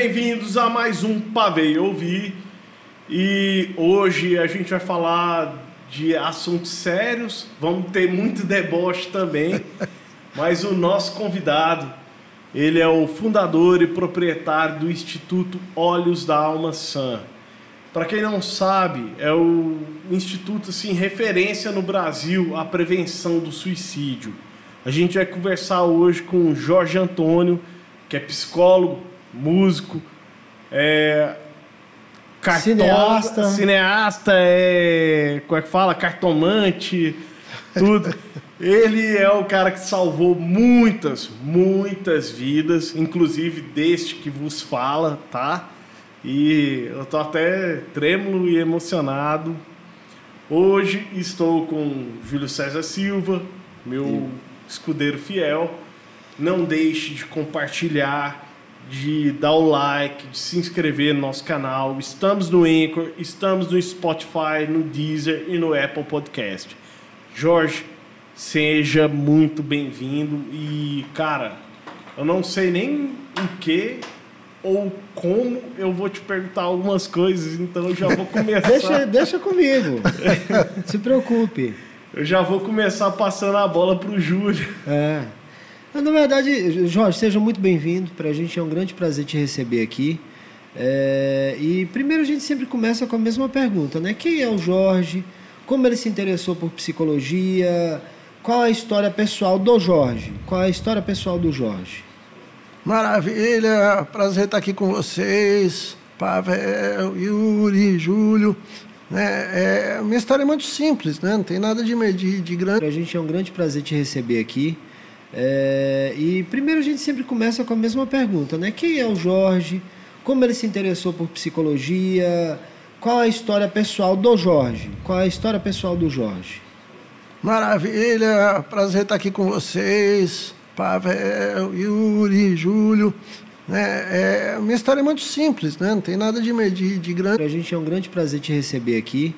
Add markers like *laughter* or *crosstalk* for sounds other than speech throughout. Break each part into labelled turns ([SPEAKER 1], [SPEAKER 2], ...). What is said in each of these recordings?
[SPEAKER 1] bem-vindos a mais um Pavei Ouvir. E hoje a gente vai falar de assuntos sérios, vamos ter muito deboche também, *laughs* mas o nosso convidado, ele é o fundador e proprietário do Instituto Olhos da Alma Sã. Para quem não sabe, é o instituto assim referência no Brasil à prevenção do suicídio. A gente vai conversar hoje com o Jorge Antônio, que é psicólogo, músico, é,
[SPEAKER 2] Cineasta.
[SPEAKER 1] cineasta, é, como é que fala? Cartomante, tudo. Ele é o cara que salvou muitas, muitas vidas, inclusive deste que vos fala, tá? E eu tô até trêmulo e emocionado. Hoje estou com Júlio César Silva, meu escudeiro fiel. Não deixe de compartilhar, de dar o like, de se inscrever no nosso canal. Estamos no Anchor, estamos no Spotify, no Deezer e no Apple Podcast. Jorge, seja muito bem-vindo e, cara, eu não sei nem o que ou como eu vou te perguntar algumas coisas, então eu já vou *laughs* começar.
[SPEAKER 2] Deixa, deixa comigo. Se preocupe.
[SPEAKER 1] Eu já vou começar passando a bola pro Júlio.
[SPEAKER 2] É. Na verdade, Jorge, seja muito bem-vindo. Para a gente é um grande prazer te receber aqui. É, e primeiro a gente sempre começa com a mesma pergunta, né? Quem é o Jorge? Como ele se interessou por psicologia? Qual a história pessoal do Jorge? Qual a história pessoal do Jorge?
[SPEAKER 3] Maravilha, prazer estar aqui com vocês, Pavel, Yuri, Júlio. Né? É, minha história é muito simples, né? não tem nada de, de, de grande.
[SPEAKER 2] Para a gente é um grande prazer te receber aqui. É, e primeiro a gente sempre começa com a mesma pergunta, né? Quem é o Jorge? Como ele se interessou por psicologia? Qual a história pessoal do Jorge? Qual a história pessoal do Jorge?
[SPEAKER 3] Maravilha, prazer estar aqui com vocês, Pavel, Yuri, Júlio. Né? É, minha história é muito simples, né? não tem nada de, de, de grande.
[SPEAKER 2] A gente é um grande prazer te receber aqui.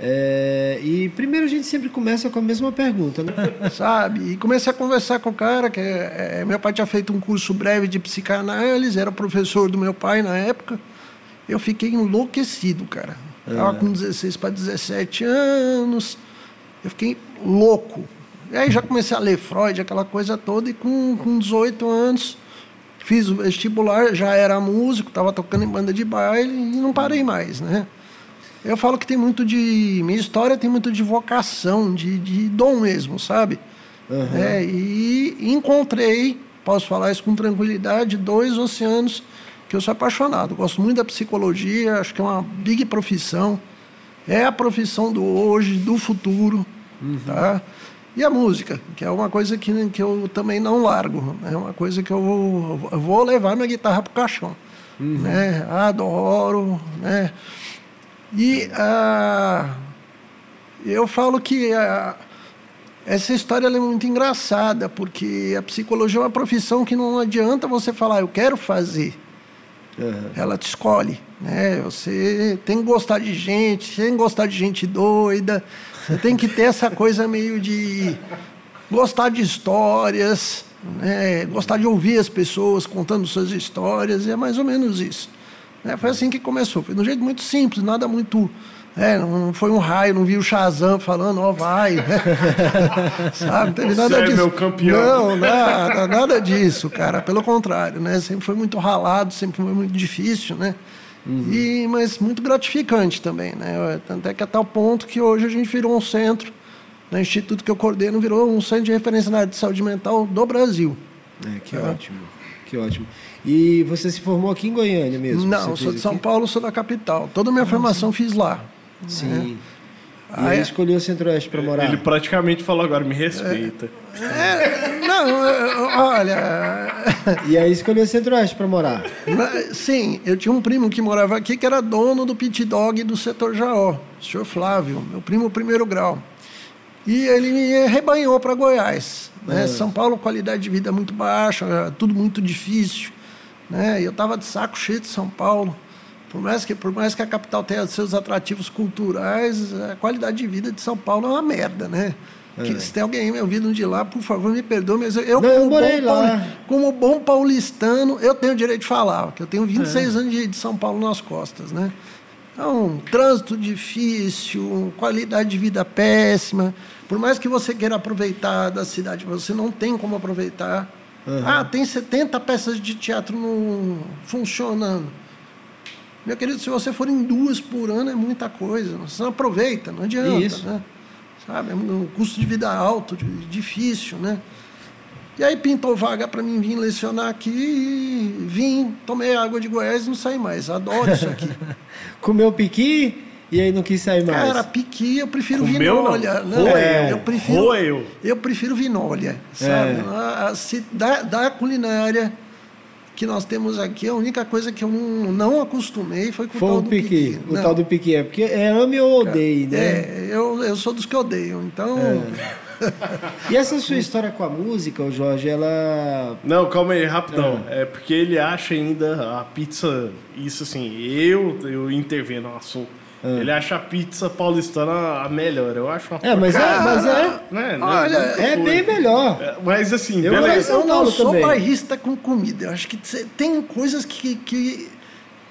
[SPEAKER 2] É, e primeiro a gente sempre começa com a mesma pergunta, né? *laughs*
[SPEAKER 3] sabe? E comecei a conversar com o cara, que é, é, meu pai tinha feito um curso breve de psicanálise, era professor do meu pai na época. Eu fiquei enlouquecido, cara. Tava com 16 para 17 anos. Eu fiquei louco. E aí já comecei a ler Freud, aquela coisa toda, e com, com 18 anos fiz o vestibular, já era músico, estava tocando em banda de baile e não parei mais, né? Eu falo que tem muito de. Minha história tem muito de vocação, de, de dom mesmo, sabe?
[SPEAKER 2] Uhum.
[SPEAKER 3] É, e encontrei, posso falar isso com tranquilidade, dois oceanos que eu sou apaixonado. Gosto muito da psicologia, acho que é uma big profissão. É a profissão do hoje, do futuro. Tá? E a música, que é uma coisa que, que eu também não largo. É uma coisa que eu vou, eu vou levar minha guitarra pro caixão. Né? Adoro. Né? E ah, eu falo que ah, essa história é muito engraçada, porque a psicologia é uma profissão que não adianta você falar, eu quero fazer. Ela te escolhe. Né? Você tem que gostar de gente, tem que gostar de gente doida, você tem que ter essa coisa meio de gostar de histórias, né? gostar de ouvir as pessoas contando suas histórias, e é mais ou menos isso. Né? Foi assim que começou. Foi de um jeito muito simples, nada muito. É, não foi um raio, não vi o Shazam falando, ó, vai. *laughs* Sabe? Não teve nada
[SPEAKER 1] Você é
[SPEAKER 3] disso.
[SPEAKER 1] meu campeão.
[SPEAKER 3] Não, nada, nada disso, cara. Pelo contrário, né? Sempre foi muito ralado, sempre foi muito difícil, né? E, mas muito gratificante também, né? Tanto é que a tal ponto que hoje a gente virou um centro, no instituto que eu coordeno, virou um centro de referência na área de saúde mental do Brasil.
[SPEAKER 2] É, que ótimo. Que ótimo. E você se formou aqui em Goiânia mesmo?
[SPEAKER 3] Não, sou de São
[SPEAKER 2] aqui?
[SPEAKER 3] Paulo, sou da capital. Toda a minha formação fiz lá.
[SPEAKER 2] Sim. E
[SPEAKER 3] Ah,
[SPEAKER 2] aí
[SPEAKER 3] é?
[SPEAKER 2] escolheu o Centro-Oeste para morar?
[SPEAKER 1] Ele praticamente falou agora, me respeita.
[SPEAKER 3] É, não, eu- olha.
[SPEAKER 2] E aí escolheu o Centro-Oeste para morar?
[SPEAKER 3] Sim, eu tinha um primo que morava aqui que era dono do pit dog do setor Jaó, o senhor Flávio, meu primo primeiro grau. E ele me rebanhou para Goiás. Né? São Paulo, qualidade de vida muito baixa, tudo muito difícil. Né? Eu estava de saco cheio de São Paulo. Por mais, que, por mais que a capital tenha seus atrativos culturais, a qualidade de vida de São Paulo é uma merda, né? Que, Se tem alguém me ouvindo de lá, por favor, me perdoe, mas eu, eu,
[SPEAKER 2] Não, eu
[SPEAKER 3] como,
[SPEAKER 2] morei
[SPEAKER 3] bom pauli- como bom paulistano, eu tenho o direito de falar, porque eu tenho 26
[SPEAKER 2] É.
[SPEAKER 3] anos de, de São Paulo nas costas, né? Então, trânsito difícil, qualidade de vida péssima. Por mais que você queira aproveitar da cidade, você não tem como aproveitar. Ah, tem 70 peças de teatro no, funcionando. Meu querido, se você for em duas por ano, é muita coisa. Você não aproveita, não adianta.
[SPEAKER 2] Isso.
[SPEAKER 3] Né? Sabe? É um custo de vida alto, difícil, né? E aí pintou vaga para mim vir lecionar aqui e vim, tomei água de Goiás e não saí mais. Adoro isso aqui. *laughs*
[SPEAKER 2] Comeu piqui e aí não quis sair mais.
[SPEAKER 3] Cara, piqui eu prefiro
[SPEAKER 1] Comeu, não?
[SPEAKER 3] vinólea. Não,
[SPEAKER 1] Roeu.
[SPEAKER 3] eu prefiro.
[SPEAKER 1] Roeu.
[SPEAKER 3] Eu prefiro vinólea, sabe? A- a- se- da, da culinária que nós temos aqui, a única coisa que eu não, não acostumei foi com o
[SPEAKER 2] Foi
[SPEAKER 3] tal
[SPEAKER 2] o
[SPEAKER 3] do
[SPEAKER 2] piqui.
[SPEAKER 3] piqui.
[SPEAKER 2] O
[SPEAKER 3] Não.
[SPEAKER 2] tal do piqui. É porque é ame ou odeie, né?
[SPEAKER 3] É, eu, eu sou dos que odeiam. Então,
[SPEAKER 2] E essa sua *laughs* história com a música, ô Jorge, ela.
[SPEAKER 1] Não, calma aí, rapidão. É. porque ele acha ainda a pizza. Isso assim, eu, eu interveno no assunto. Ele acha a pizza paulistana a melhor. Eu acho uma
[SPEAKER 2] É, mas é, mas é,
[SPEAKER 1] Né, né,
[SPEAKER 3] Olha,
[SPEAKER 2] é bem melhor.
[SPEAKER 1] É, Mas assim,
[SPEAKER 2] Eu
[SPEAKER 1] beleza.
[SPEAKER 3] eu não sou
[SPEAKER 2] também.
[SPEAKER 3] bairrista com comida. Eu acho que tem coisas que, que.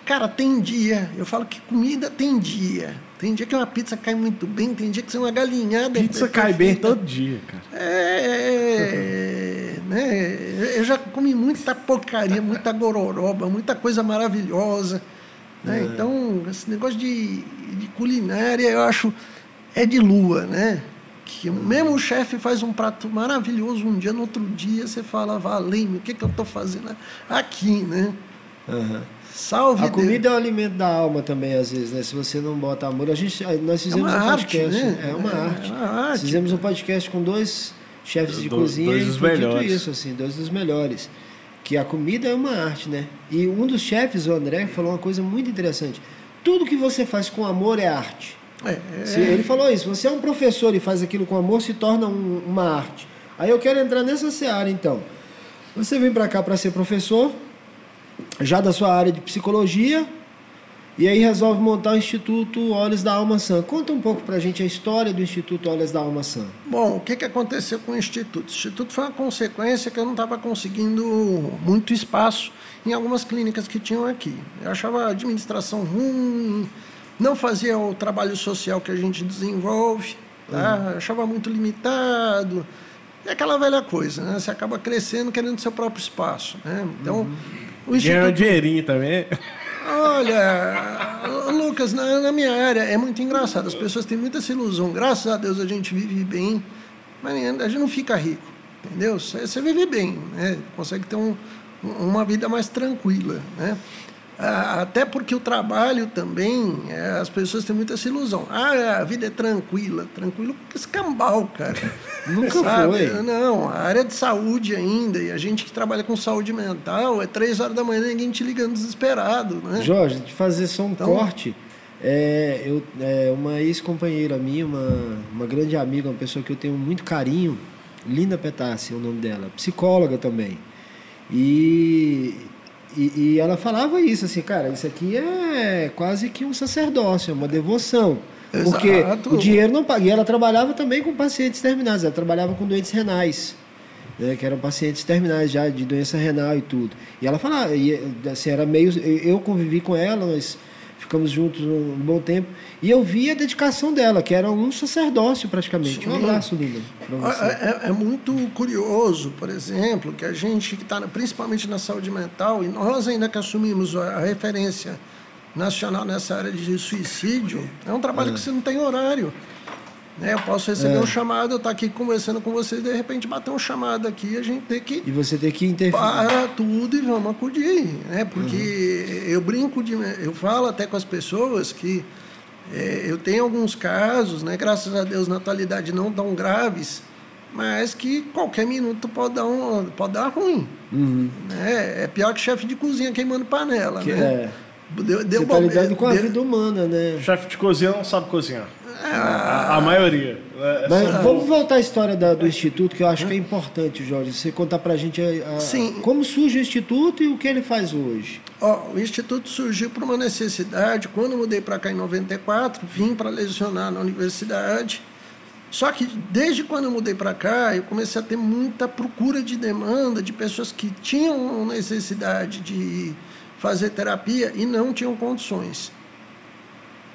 [SPEAKER 3] Cara, tem dia. Eu falo que comida tem dia. Tem dia que uma pizza cai muito bem, tem dia que você é uma galinhada.
[SPEAKER 1] Pizza
[SPEAKER 3] é
[SPEAKER 1] cai bem todo dia, cara.
[SPEAKER 3] É, né? Eu já comi muita porcaria, muita gororoba, muita coisa maravilhosa. Né? Então, esse negócio de, de culinária, eu acho, é de lua, né? Que mesmo o chefe faz um prato maravilhoso um dia, no outro dia você fala, valeu, o que, que eu estou fazendo aqui, né?
[SPEAKER 2] Aham.
[SPEAKER 3] Salve
[SPEAKER 2] A
[SPEAKER 3] Deus.
[SPEAKER 2] comida é o alimento da alma também, às vezes, né? Se você não bota amor. A gente, nós fizemos
[SPEAKER 3] uma
[SPEAKER 2] um
[SPEAKER 3] arte,
[SPEAKER 2] podcast.
[SPEAKER 3] né?
[SPEAKER 2] É uma
[SPEAKER 3] É
[SPEAKER 2] arte.
[SPEAKER 3] uma arte.
[SPEAKER 2] Fizemos um podcast com dois chefes de
[SPEAKER 1] Do-
[SPEAKER 2] cozinha
[SPEAKER 1] dois
[SPEAKER 2] e
[SPEAKER 1] dos melhores.
[SPEAKER 2] isso, assim, dois dos melhores. Que a comida é uma arte, né? E um dos chefes, o André, falou uma coisa muito interessante. Tudo que você faz com amor é arte.
[SPEAKER 3] É,
[SPEAKER 2] Se ele falou isso, você é um professor e faz aquilo com amor, se torna um- uma arte. Aí eu quero entrar nessa seara, então. Você vem para cá para ser professor, já da sua área de psicologia, e aí resolve montar o Instituto Olhos da Alma Sã. Conta um pouco para a gente a história do Instituto Olhos da Alma Sã.
[SPEAKER 3] Bom, o que, que aconteceu com o Instituto? O Instituto foi uma consequência que eu não estava conseguindo muito espaço em algumas clínicas que tinham aqui. Eu achava a administração ruim, não fazia o trabalho social que a gente desenvolve, tá? Eu achava muito limitado. É aquela velha coisa, né? Você acaba crescendo querendo seu próprio espaço, né? Então, o
[SPEAKER 1] Ganhar um
[SPEAKER 3] Instituto...
[SPEAKER 1] dinheirinho também.
[SPEAKER 3] Olha, Lucas, na, na minha área é muito engraçado. As pessoas têm muita ilusão. Graças a Deus a gente vive bem, mas a gente não fica rico, entendeu? Você vive bem, né? consegue ter um, uma vida mais tranquila, né? Ah, Até porque o trabalho também, é, as pessoas têm muita essa ilusão. Ah, a vida é tranquila. Tranquilo que escambau, cara. *laughs*
[SPEAKER 2] Nunca
[SPEAKER 3] Sabe?
[SPEAKER 2] foi.
[SPEAKER 3] Não, a área de saúde ainda, e a gente que trabalha com saúde mental, é três horas da manhã ninguém te ligando desesperado, né?
[SPEAKER 2] Jorge, de fazer só um
[SPEAKER 3] Então-
[SPEAKER 2] corte. É, eu, é, uma ex-companheira minha, uma, uma grande amiga, uma pessoa que eu tenho muito carinho, Linda Petassi é o nome dela, psicóloga também. E, e, e ela falava isso, assim, cara, isso aqui é quase que um sacerdócio, é uma devoção. Porque
[SPEAKER 3] Exato.
[SPEAKER 2] o dinheiro não paga. E ela trabalhava também com pacientes terminais, ela trabalhava com doentes renais né, que eram pacientes terminais já de doença renal e tudo. E ela falava, e, assim, era meio, eu convivi com ela, nós ficamos juntos um bom tempo, e eu vi a dedicação dela, que era um sacerdócio praticamente. Um
[SPEAKER 3] Sim.
[SPEAKER 2] abraço, Linda, para você.
[SPEAKER 3] É, é- é muito curioso, por exemplo, que a gente que está principalmente na saúde mental, e nós ainda que assumimos a, a referência nacional nessa área de suicídio, é um trabalho que você não tem horário. Né? Eu posso receber um chamado, eu estar aqui conversando com vocês, de repente bater um chamado aqui, a gente tem que
[SPEAKER 2] E você tem que interferir.
[SPEAKER 3] para tudo e vamos acudir, né? Porque eu brinco de, eu falo até com as pessoas que eh, eu tenho alguns casos, né? Graças a Deus na atualidade não tão graves, mas que qualquer minuto pode dar um, pode dar ruim, né? É pior que chefe de cozinha queimando panela,
[SPEAKER 2] Que
[SPEAKER 3] né?
[SPEAKER 2] é.
[SPEAKER 3] Deu, deu
[SPEAKER 2] Você
[SPEAKER 3] bobe-
[SPEAKER 2] lidando com a
[SPEAKER 3] deu-
[SPEAKER 2] vida humana, né?
[SPEAKER 1] Chefe de cozinha não sabe cozinhar. A, a maioria. É,
[SPEAKER 2] Mas
[SPEAKER 1] são-
[SPEAKER 2] vamos voltar à história da- do Instituto, que eu acho que é importante, Jorge. Você contar pra gente a-
[SPEAKER 3] Sim.
[SPEAKER 2] como surge o Instituto e o que ele faz hoje.
[SPEAKER 3] Ó, o Instituto surgiu por uma necessidade. Quando eu mudei para cá em 94, vim para lecionar na universidade. Só que desde quando eu mudei para cá, eu comecei a ter muita procura de demanda de pessoas que tinham necessidade de fazer terapia e não tinham condições.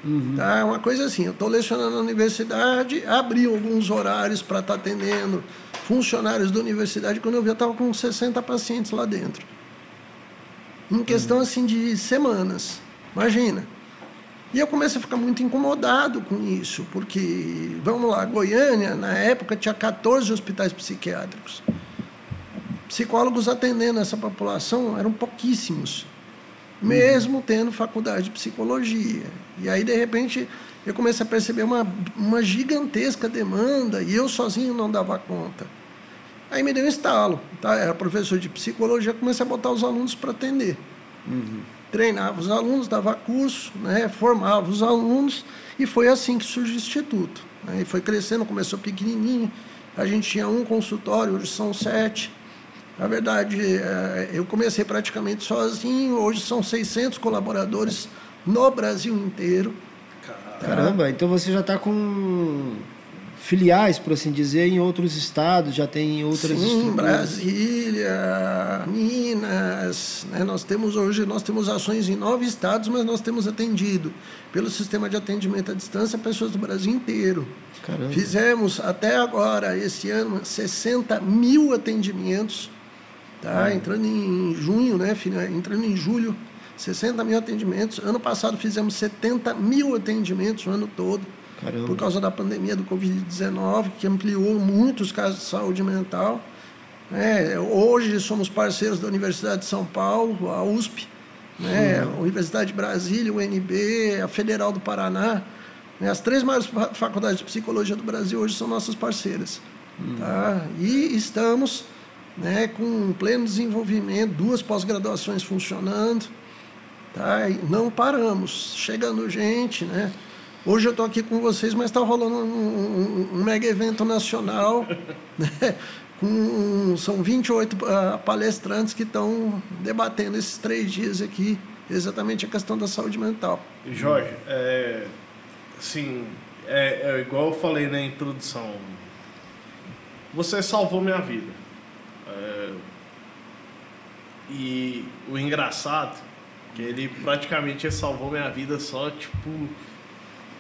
[SPEAKER 3] Uhum. Tá? Uma coisa assim, eu estou lecionando na universidade, abri alguns horários para estar tá atendendo funcionários da universidade, quando eu vi eu estava com 60 pacientes lá dentro. Em questão uhum. assim de semanas. Imagina. E eu comecei a ficar muito incomodado com isso, porque, vamos lá, Goiânia, na época, tinha 14 hospitais psiquiátricos. Psicólogos atendendo essa população eram pouquíssimos, mesmo tendo faculdade de psicologia. E aí, de repente, eu comecei a perceber uma, uma gigantesca demanda e eu sozinho não dava conta. Aí me deu um estalo. Tá? Era professor de psicologia, comecei a botar os alunos para atender. Uhum treinava os alunos, dava curso, né, formava os alunos, e foi assim que surgiu o Instituto. Né, e foi crescendo, começou pequenininho, a gente tinha um consultório, hoje são sete. Na verdade, é, eu comecei praticamente sozinho, hoje são 600 colaboradores no Brasil inteiro.
[SPEAKER 2] Caramba, então você já está com filiais, por assim dizer, em outros estados, já tem em outras
[SPEAKER 3] Sim, estruturas. Brasília, Minas, né? nós temos hoje nós temos ações em nove estados, mas nós temos atendido pelo sistema de atendimento à distância pessoas do Brasil inteiro. Caramba. Fizemos até agora, esse ano, 60 mil atendimentos, tá? Entrando em junho, né? entrando em julho, 60 mil atendimentos. Ano passado fizemos 70 mil atendimentos o ano todo. Caramba. por causa da pandemia do Covid-19, que ampliou muito os casos de saúde mental. É, hoje somos parceiros da Universidade de São Paulo, a USP, né, a Universidade de Brasília, o UNB, a Federal do Paraná. Né, as três maiores faculdades de psicologia do Brasil hoje são nossas parceiras. Hum. Tá? E estamos né, com pleno desenvolvimento, duas pós-graduações funcionando. Tá? E não paramos, chegando gente, né? Hoje eu estou aqui com vocês, mas está rolando um, um, um, mega evento nacional. *laughs* Né? Com, são 28 uh, ah, palestrantes que estão debatendo esses três dias aqui, exatamente a questão da saúde mental.
[SPEAKER 1] Jorge, é, assim, é, é igual eu falei na introdução, você salvou minha vida. E o engraçado, que ele praticamente salvou minha vida só, tipo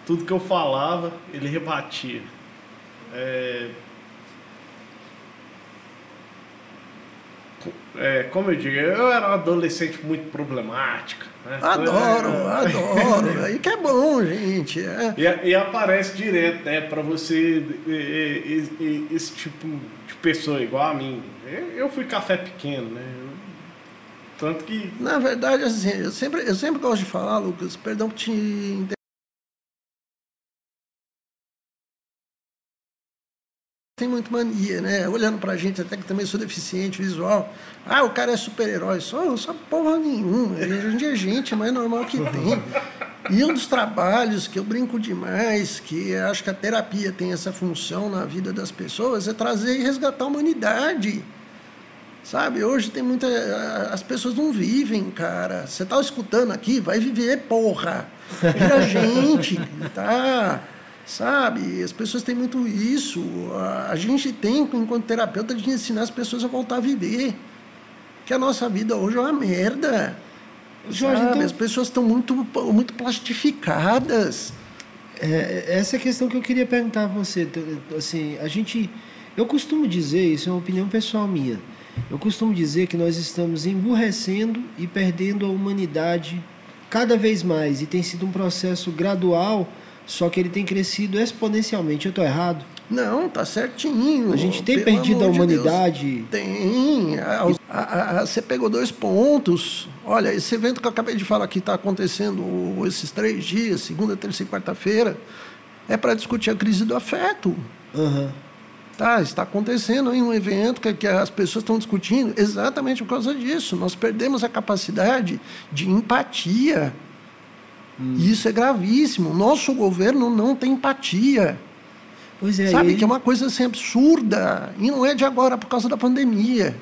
[SPEAKER 1] tudo que eu falava, ele rebatia. É, é, como eu digo, eu era uma adolescente muito problemática. Né?
[SPEAKER 3] Adoro, é, adoro. *laughs* Aí que é bom, gente. É.
[SPEAKER 1] E, e, aparece direto, né, para você esse, esse tipo de pessoa igual a mim. Eu fui café pequeno, né? Tanto que.
[SPEAKER 3] Na verdade, assim, eu sempre, eu sempre gosto de falar, Lucas, perdão por te tem muito mania, né? Olhando pra gente, até que também sou deficiente visual. Ah, o cara é super-herói. Só, só porra nenhuma. A gente é gente, mas é normal que tem. E um dos trabalhos que eu brinco demais, que acho que a terapia tem essa função na vida das pessoas, é trazer e resgatar a humanidade. Sabe, hoje tem muita. As pessoas não vivem, cara. Você tá escutando aqui, vai viver, porra. Vira *laughs* gente, tá? Sabe? As pessoas têm muito isso. A gente tem, enquanto terapeuta, de ensinar as pessoas a voltar a viver. Que a nossa vida hoje é uma merda. Jorge, então... As pessoas estão muito, muito plastificadas.
[SPEAKER 2] É, essa é a questão que eu queria perguntar a você. Assim, a gente, eu costumo dizer, isso é uma opinião pessoal minha, eu costumo dizer que nós estamos emburrecendo e perdendo a humanidade cada vez mais. E tem sido um processo gradual só que ele tem crescido exponencialmente. Eu estou errado?
[SPEAKER 3] Não, tá certinho.
[SPEAKER 2] A gente tem perdido a humanidade.
[SPEAKER 3] De tem. A, a, a, você pegou dois pontos. Olha, esse evento que eu acabei de falar que está acontecendo esses três dias, segunda, terça e quarta-feira, é para discutir a crise do afeto. Uhum. Tá, está acontecendo aí um evento que, que as pessoas estão discutindo exatamente por causa disso. Nós perdemos a capacidade de empatia Hum. Isso é gravíssimo. Nosso governo não tem empatia. Pois é, Sabe que é uma coisa assim absurda. E não é de agora, por causa da pandemia.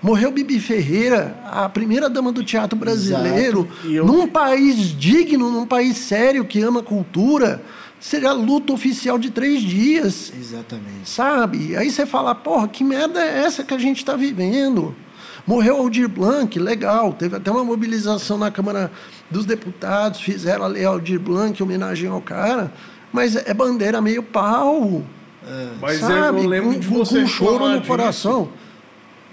[SPEAKER 3] Morreu Bibi Ferreira, a primeira dama do teatro brasileiro, eu... num país digno, num país sério que ama cultura. Seria luta oficial de três dias.
[SPEAKER 2] Exatamente.
[SPEAKER 3] Sabe? Aí você fala, porra, que merda é essa que a gente está vivendo? Morreu Aldir Blanc, legal. Teve até uma mobilização na Câmara dos Deputados, fizeram a lei Aldir Blanc, homenagem ao cara. Mas é bandeira meio pau.
[SPEAKER 1] Mas
[SPEAKER 3] sabe?
[SPEAKER 1] eu lembro
[SPEAKER 3] com,
[SPEAKER 1] de você
[SPEAKER 3] com choro
[SPEAKER 1] reclamar
[SPEAKER 3] no
[SPEAKER 1] disso.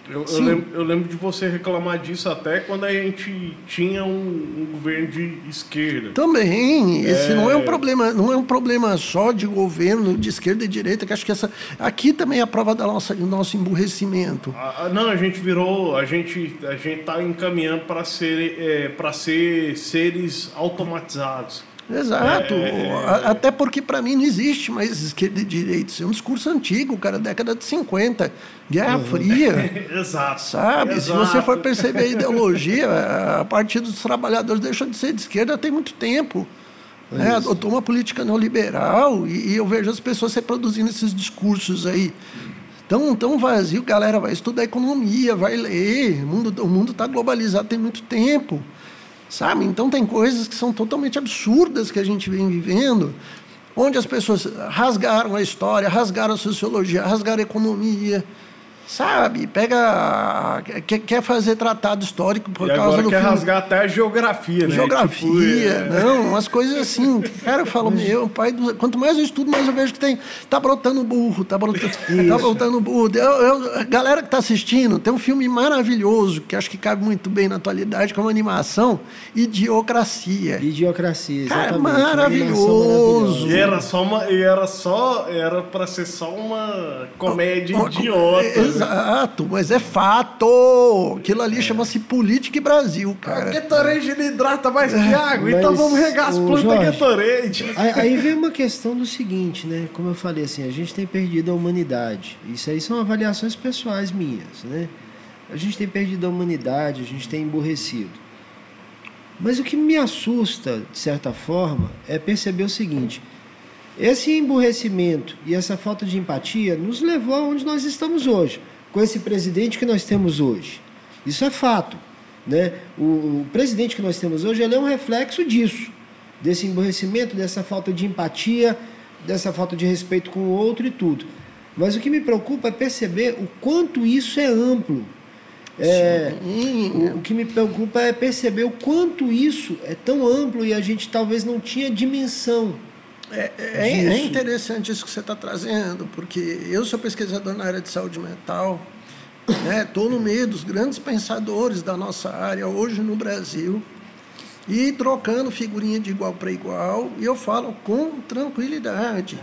[SPEAKER 1] Eu, eu lembro, eu lembro de você reclamar disso até quando a gente tinha um, um governo de esquerda.
[SPEAKER 3] Também, esse não é um
[SPEAKER 1] É.
[SPEAKER 3] problema, não é um problema só de governo de esquerda e direita, que acho que essa aqui também é a prova da nossa, do nosso emburrecimento.
[SPEAKER 1] Ah, não, a gente virou, a gente, a gente tá encaminhando para ser, é, para ser seres automatizados.
[SPEAKER 3] Exato.
[SPEAKER 1] É.
[SPEAKER 3] Até porque para mim não existe mais esquerda e direita. Isso é um discurso antigo, cara, década de 50, Guerra Fria. *laughs*
[SPEAKER 1] Exato.
[SPEAKER 3] Sabe? Se
[SPEAKER 1] Exato.
[SPEAKER 3] você for perceber a ideologia, a Partido dos Trabalhadores deixou de ser de esquerda tem muito tempo. Né? Adotou uma política neoliberal e, e eu vejo as pessoas reproduzindo esses discursos aí. Tão, tão vazio, galera vai estudar economia, vai ler. O mundo o mundo está globalizado tem muito tempo. Sabe? Então tem coisas que são totalmente absurdas que a gente vem vivendo, onde as pessoas rasgaram a história, rasgaram a sociologia, rasgaram a economia. Sabe? Pega. Quer, quer fazer tratado histórico por
[SPEAKER 1] E
[SPEAKER 3] causa
[SPEAKER 1] agora
[SPEAKER 3] do
[SPEAKER 1] quer
[SPEAKER 3] filme.
[SPEAKER 1] rasgar até a geografia, né?
[SPEAKER 3] Geografia,
[SPEAKER 1] Tipo, é-
[SPEAKER 3] não, umas coisas assim. *laughs* Cara, eu falo, meu, pai, do- quanto mais eu estudo, mais eu vejo que tem. Tá brotando burro, tá brotando, *laughs* tá brotando burro. Eu, eu- galera que tá assistindo, tem um filme maravilhoso, que acho que cabe muito bem na atualidade, como animação, Idiocracia.
[SPEAKER 2] Idiocracia,
[SPEAKER 3] Cara,
[SPEAKER 2] exatamente. Animação
[SPEAKER 3] maravilhoso.
[SPEAKER 1] E era só uma, e era só, era para ser só uma comédia
[SPEAKER 3] Uma-
[SPEAKER 1] idiota. né?
[SPEAKER 3] Exato, mas é fato. Aquilo ali chama-se Política e Brasil, cara.
[SPEAKER 1] Gatorade ele hidrata mais que água,
[SPEAKER 2] Mas,
[SPEAKER 1] então vamos regar as plantas
[SPEAKER 2] Jorge,
[SPEAKER 1] Gatorade.
[SPEAKER 2] Aí, aí vem uma questão do seguinte, né? Como eu falei assim, a gente tem perdido a humanidade. Isso aí são avaliações pessoais minhas, né? A gente tem perdido a humanidade, a gente tem emburrecido. Mas o que me assusta, de certa forma, é perceber o seguinte: esse emburrecimento e essa falta de empatia nos levou aonde nós estamos hoje, com esse presidente que nós temos hoje. Isso é fato. Né? O, o presidente que nós temos hoje é um reflexo disso, desse emburrecimento, dessa falta de empatia, dessa falta de respeito com o outro e tudo. Mas o que me preocupa é perceber o quanto isso é amplo. É, o, o que me preocupa é perceber o quanto isso é tão amplo e a gente talvez não tinha dimensão.
[SPEAKER 3] É, é- é interessante isso que você está trazendo, porque eu sou pesquisador na área de saúde mental, estou no meio dos grandes pensadores da nossa área hoje no Brasil, e trocando figurinha de igual para igual, e eu falo com tranquilidade.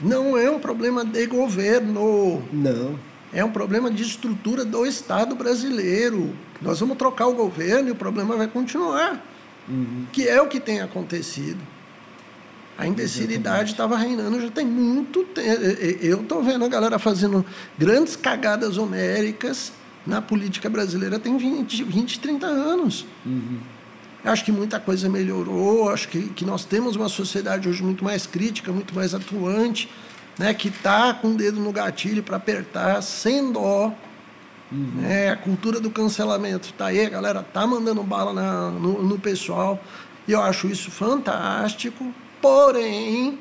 [SPEAKER 3] Não é um problema de governo,
[SPEAKER 2] Não.
[SPEAKER 3] é um problema de estrutura do Estado brasileiro. Nós vamos trocar o governo e o problema vai continuar, que é o que tem acontecido. A imbecilidade estava reinando já tem muito tempo. Eu estou vendo a galera fazendo grandes cagadas homéricas na política brasileira tem 20, 20 30 anos. Acho que muita coisa melhorou, acho que, que nós temos uma sociedade hoje muito mais crítica, muito mais atuante, né, que está com o dedo no gatilho para apertar sem dó. né? a cultura do cancelamento está aí, a galera tá mandando bala na- no, no pessoal. E eu acho isso fantástico. Porém,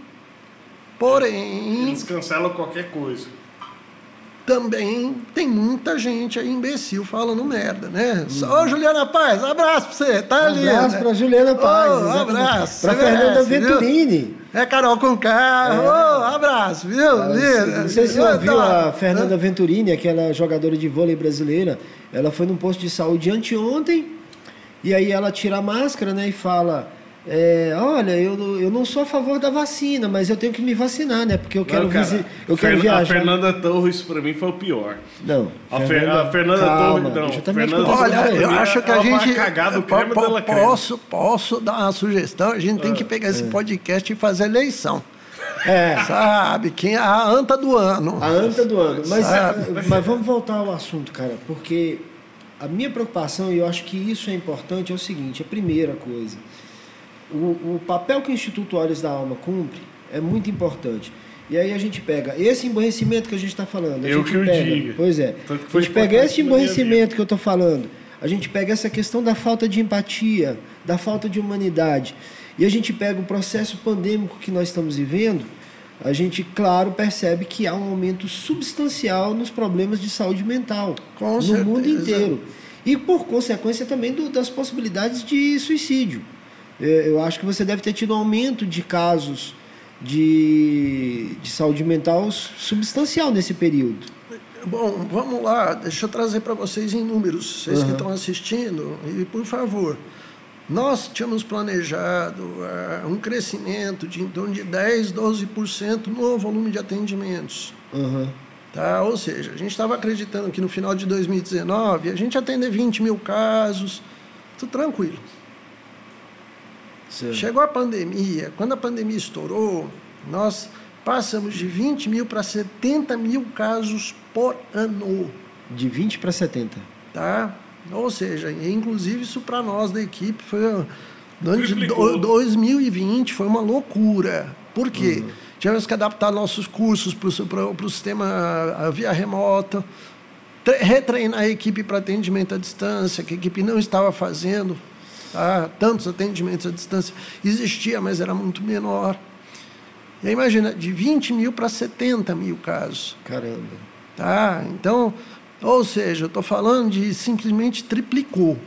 [SPEAKER 3] porém,
[SPEAKER 1] Eles cancelam qualquer coisa.
[SPEAKER 3] também tem muita gente aí imbecil falando merda, né? Ô, Juliana Paz, abraço pra você, tá ali.
[SPEAKER 2] Um abraço
[SPEAKER 3] né?
[SPEAKER 2] para Juliana Paz. Exatamente.
[SPEAKER 3] abraço.
[SPEAKER 2] Para
[SPEAKER 3] você
[SPEAKER 2] Fernanda
[SPEAKER 3] merece, viu?
[SPEAKER 2] Venturini.
[SPEAKER 3] É Carol com K. Ô, abraço, viu? Linda.
[SPEAKER 2] Não sei se você ouviu
[SPEAKER 3] tá.
[SPEAKER 2] a Fernanda Venturini, aquela jogadora de vôlei brasileira. Ela foi num posto de saúde anteontem e aí ela tira a máscara né, e fala: é, Olha, eu, não- eu não sou a favor da vacina, mas eu tenho que me vacinar, né? Porque eu quero,
[SPEAKER 1] Não, cara,
[SPEAKER 2] visi- eu quero viajar.
[SPEAKER 1] A Fernanda Torres, pra mim, foi o pior.
[SPEAKER 2] Não.
[SPEAKER 1] A Fer- a Fernanda
[SPEAKER 2] calma,
[SPEAKER 1] Torres, não, Fernanda-
[SPEAKER 3] Olha, eu acho que a gente.
[SPEAKER 1] cagar do
[SPEAKER 3] po- posso, posso dar uma sugestão? A gente tem que pegar esse podcast e fazer eleição.
[SPEAKER 2] É.
[SPEAKER 3] Sabe? Quem é a anta do ano.
[SPEAKER 2] A anta do ano. Mas,
[SPEAKER 3] Sabe?
[SPEAKER 2] mas vamos voltar ao assunto, cara, porque a minha preocupação, e eu acho que isso é importante, é o seguinte: a primeira coisa, o, o papel que o Instituto Olhos da Alma cumpre é muito importante. E aí a gente pega esse emborrecimento que a gente está falando. A
[SPEAKER 1] Eu
[SPEAKER 2] gente
[SPEAKER 1] que o
[SPEAKER 2] pega,
[SPEAKER 1] diga.
[SPEAKER 2] Pois é. A gente pega esse emborrecimento que eu estou falando. A gente pega essa questão da falta de empatia, da falta de humanidade. e a gente pega o processo pandêmico que nós estamos vivendo, a gente, claro, percebe que há um aumento substancial nos problemas de saúde mental
[SPEAKER 3] Com
[SPEAKER 2] no
[SPEAKER 3] certeza.
[SPEAKER 2] mundo inteiro. E por consequência também do- das possibilidades de suicídio. É, Eu acho que você deve ter tido um aumento de casos de, de saúde mental substancial nesse período.
[SPEAKER 3] Bom, vamos lá, deixa eu trazer para vocês em números, vocês que
[SPEAKER 2] Uhum.
[SPEAKER 3] estão assistindo, e por favor, nós tínhamos planejado ah, um crescimento de em torno de 10, 12% no volume de atendimentos.
[SPEAKER 2] Aham.
[SPEAKER 3] Tá? Ou seja, a gente estava acreditando que no final de 2019 a gente ia atender 20 mil casos, tudo tranquilo.
[SPEAKER 2] Certo.
[SPEAKER 3] Chegou a pandemia, quando a pandemia estourou, nós passamos de 20 mil para 70 mil casos por ano.
[SPEAKER 2] De 20 para 70.
[SPEAKER 3] Tá? Ou seja, inclusive isso para nós da equipe foi no ano de
[SPEAKER 1] Triplicou.
[SPEAKER 3] do- 2020 foi uma loucura. Por quê? Tivemos que adaptar nossos cursos para o sistema via remota, tre- retreinar a equipe para atendimento à distância, que a equipe não estava fazendo. Tá? Tantos atendimentos à distância existia, mas era muito menor. E aí, imagina, de 20 mil para 70 mil casos.
[SPEAKER 2] Caramba.
[SPEAKER 3] Tá? Então, ou seja, eu estou falando de simplesmente triplicou.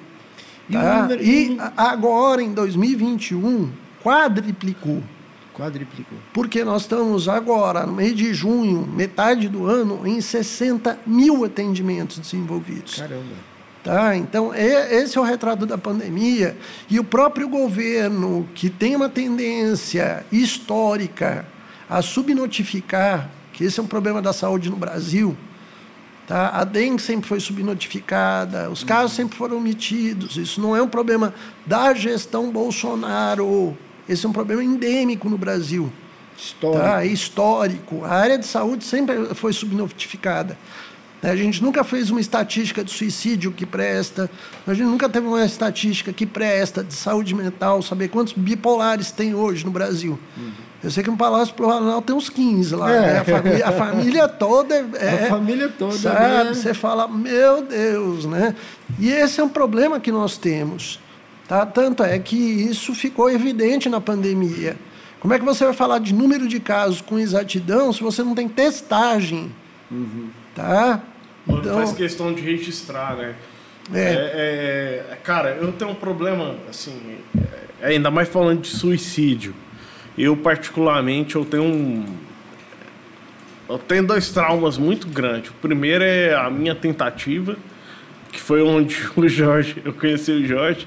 [SPEAKER 2] E
[SPEAKER 3] tá?
[SPEAKER 2] número-
[SPEAKER 3] E agora, em 2021, quadriplicou.
[SPEAKER 2] Quadriplicou.
[SPEAKER 3] Porque nós estamos agora, no mês de junho, metade do ano, em 60 mil atendimentos desenvolvidos.
[SPEAKER 2] Caramba.
[SPEAKER 3] Tá? Então, é- esse é o retrato da pandemia. E o próprio governo, que tem uma tendência histórica a subnotificar, que esse é um problema da saúde no Brasil, tá? a dengue sempre foi subnotificada, os casos sempre foram omitidos. Isso não é um problema da gestão Bolsonaro. Esse é um problema endêmico no Brasil. Tá? É histórico. A área de saúde sempre foi subnotificada. Né, A gente nunca fez uma estatística de suicídio que presta, a gente nunca teve uma estatística que presta de saúde mental, saber quantos bipolares tem hoje no Brasil. Eu sei que no Palácio Planalto tem uns 15 lá.
[SPEAKER 2] É.
[SPEAKER 3] né? A, família, a família toda é. *laughs*
[SPEAKER 2] A família toda,
[SPEAKER 3] Sabe?
[SPEAKER 2] né?
[SPEAKER 3] Você fala, meu Deus, né? E esse é um problema que nós temos. Tá? Tanto é que isso ficou evidente na pandemia. Como é que você vai falar de número de casos com exatidão se você não tem testagem? Tá?
[SPEAKER 1] Quando faz questão de registrar, né?
[SPEAKER 3] É.
[SPEAKER 1] É, é, cara, eu tenho um problema, assim, é, ainda mais falando de suicídio. Eu, particularmente, eu tenho um... Eu tenho dois traumas muito grandes. O primeiro é a minha tentativa, que foi onde *laughs* o Jorge, eu conheci o Jorge.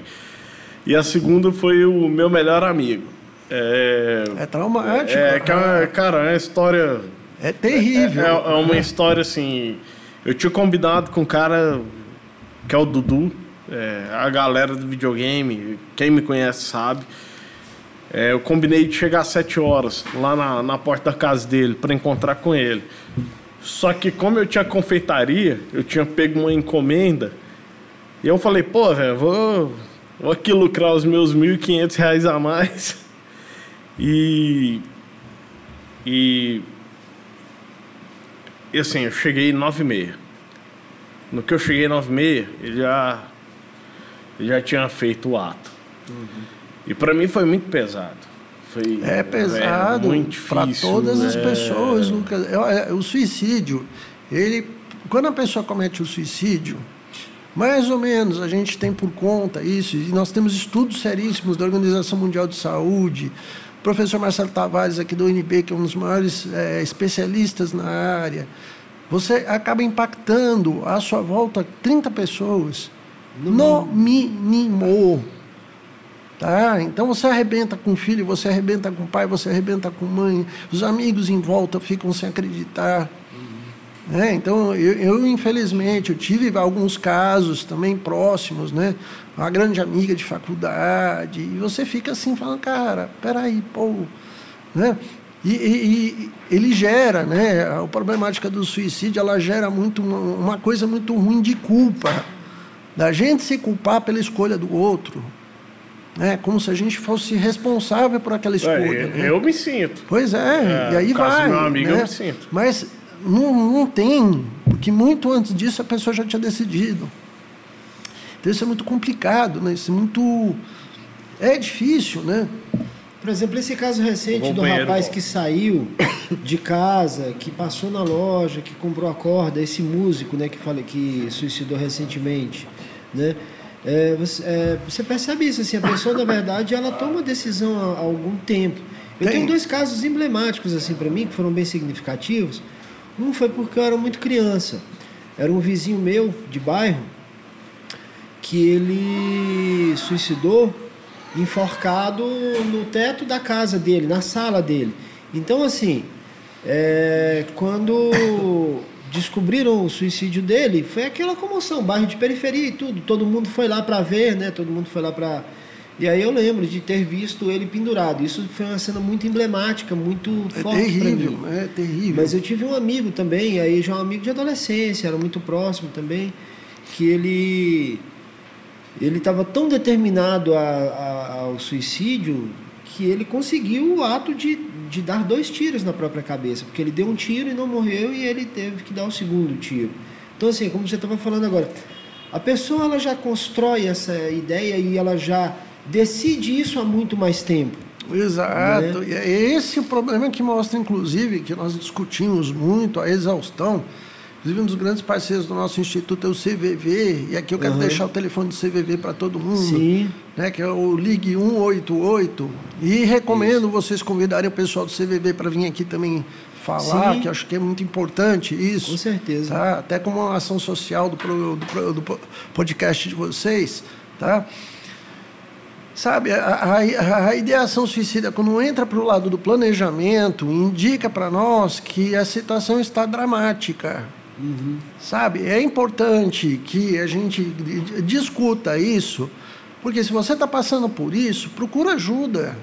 [SPEAKER 1] E a segunda foi o meu melhor amigo. É,
[SPEAKER 3] É traumático.
[SPEAKER 1] é, é uma- cara, é uma história
[SPEAKER 3] É terrível.
[SPEAKER 1] é, é uma história assim. Eu tinha combinado com um cara que é o Dudu, é, a galera do videogame, quem me conhece sabe. É, eu combinei de chegar às 7 horas lá na, na porta da casa dele para encontrar com ele. Só que como eu tinha confeitaria, eu tinha pego uma encomenda. E eu falei, pô, velho, vou, vou aqui lucrar os meus 1.500 reais a mais. *laughs* E. E e assim, eu cheguei nove e meia. No que eu cheguei nove e meia, ele já, ele já tinha feito o ato. E para mim foi muito pesado. Foi
[SPEAKER 3] É pesado
[SPEAKER 1] muito
[SPEAKER 3] para todas as
[SPEAKER 1] né?
[SPEAKER 3] pessoas, Lucas. É, é, O suicídio, ele, quando a pessoa comete o suicídio, mais ou menos a gente tem por conta isso, e nós temos estudos seríssimos da Organização Mundial de Saúde. Professor Marcelo Tavares, aqui do UNB, que é um dos maiores é, especialistas na área, você acaba impactando à sua volta 30 pessoas, no mínimo. Tá? Então você arrebenta com o filho, você arrebenta com o pai, você arrebenta com a mãe, os amigos em volta ficam sem acreditar. Né? Então, eu, eu, infelizmente, eu tive alguns casos também próximos, né? Uma grande amiga de faculdade, e você fica assim, falando, cara, peraí, pô. Né? E, e, e ele gera, né? A problemática do suicídio, ela gera muito uma, uma coisa muito ruim de culpa. Da gente se culpar pela escolha do outro. Né? Como se a gente fosse responsável por aquela escolha.
[SPEAKER 1] É,
[SPEAKER 3] né?
[SPEAKER 1] eu me sinto.
[SPEAKER 3] Pois é,
[SPEAKER 1] É,
[SPEAKER 3] e aí vai.
[SPEAKER 1] meu amigo,
[SPEAKER 3] né?
[SPEAKER 1] eu me sinto.
[SPEAKER 3] Mas não, não tem, porque muito antes disso a pessoa já tinha decidido. Então isso é muito complicado, né? Isso é muito. É difícil, né?
[SPEAKER 2] Por exemplo, esse caso recente do rapaz que saiu de casa, que passou na loja, que comprou a corda, esse músico, né, que falei que suicidou recentemente, né? É, você, é, você percebe isso, assim, a pessoa, na verdade, ela toma decisão há, há algum tempo. Eu
[SPEAKER 3] Tem.
[SPEAKER 2] tenho dois casos emblemáticos, assim, para mim, que foram bem significativos. Um foi porque eu era muito criança. Era um vizinho meu, de bairro, que ele suicidou enforcado no teto da casa dele, na sala dele. Então, assim, é, quando descobriram o suicídio dele, foi aquela comoção, bairro de periferia e tudo. Todo mundo foi lá para ver, né? Todo mundo foi lá para. E aí eu lembro de ter visto ele pendurado. Isso foi uma cena muito emblemática, muito
[SPEAKER 3] É
[SPEAKER 2] forte
[SPEAKER 3] terrível,
[SPEAKER 2] mim.
[SPEAKER 3] é terrível.
[SPEAKER 2] Mas eu tive um amigo também, aí já um amigo de adolescência, era muito próximo também, que ele ele estava tão determinado a- a- ao suicídio que ele conseguiu o ato de, de dar dois tiros na própria cabeça, porque ele deu um tiro e não morreu e ele teve que dar o segundo tiro. Então assim, como você estava falando agora, a pessoa ela já constrói essa ideia e ela já decide isso há muito mais tempo.
[SPEAKER 3] Exato.
[SPEAKER 2] Né?
[SPEAKER 3] E é esse o problema que mostra, inclusive, que nós discutimos muito a exaustão. Inclusive, um dos grandes parceiros do nosso instituto é o CVV, e aqui eu quero
[SPEAKER 2] Uhum.
[SPEAKER 3] deixar o telefone do CVV para todo mundo,
[SPEAKER 2] Sim.
[SPEAKER 3] né, que é o Ligue 188. E recomendo vocês convidarem o pessoal do CVV para vir aqui também falar,
[SPEAKER 2] Sim.
[SPEAKER 3] que acho que é muito importante isso.
[SPEAKER 2] Com certeza.
[SPEAKER 3] Tá? Até como uma ação social do, pro- do pro- do po- podcast de vocês. Tá? Sabe, a, a, a ideação suicida, quando entra para o lado do planejamento, indica para nós que a situação está dramática. Sabe, é importante que a gente di- di- discuta isso, porque se você está passando por isso, procura ajuda.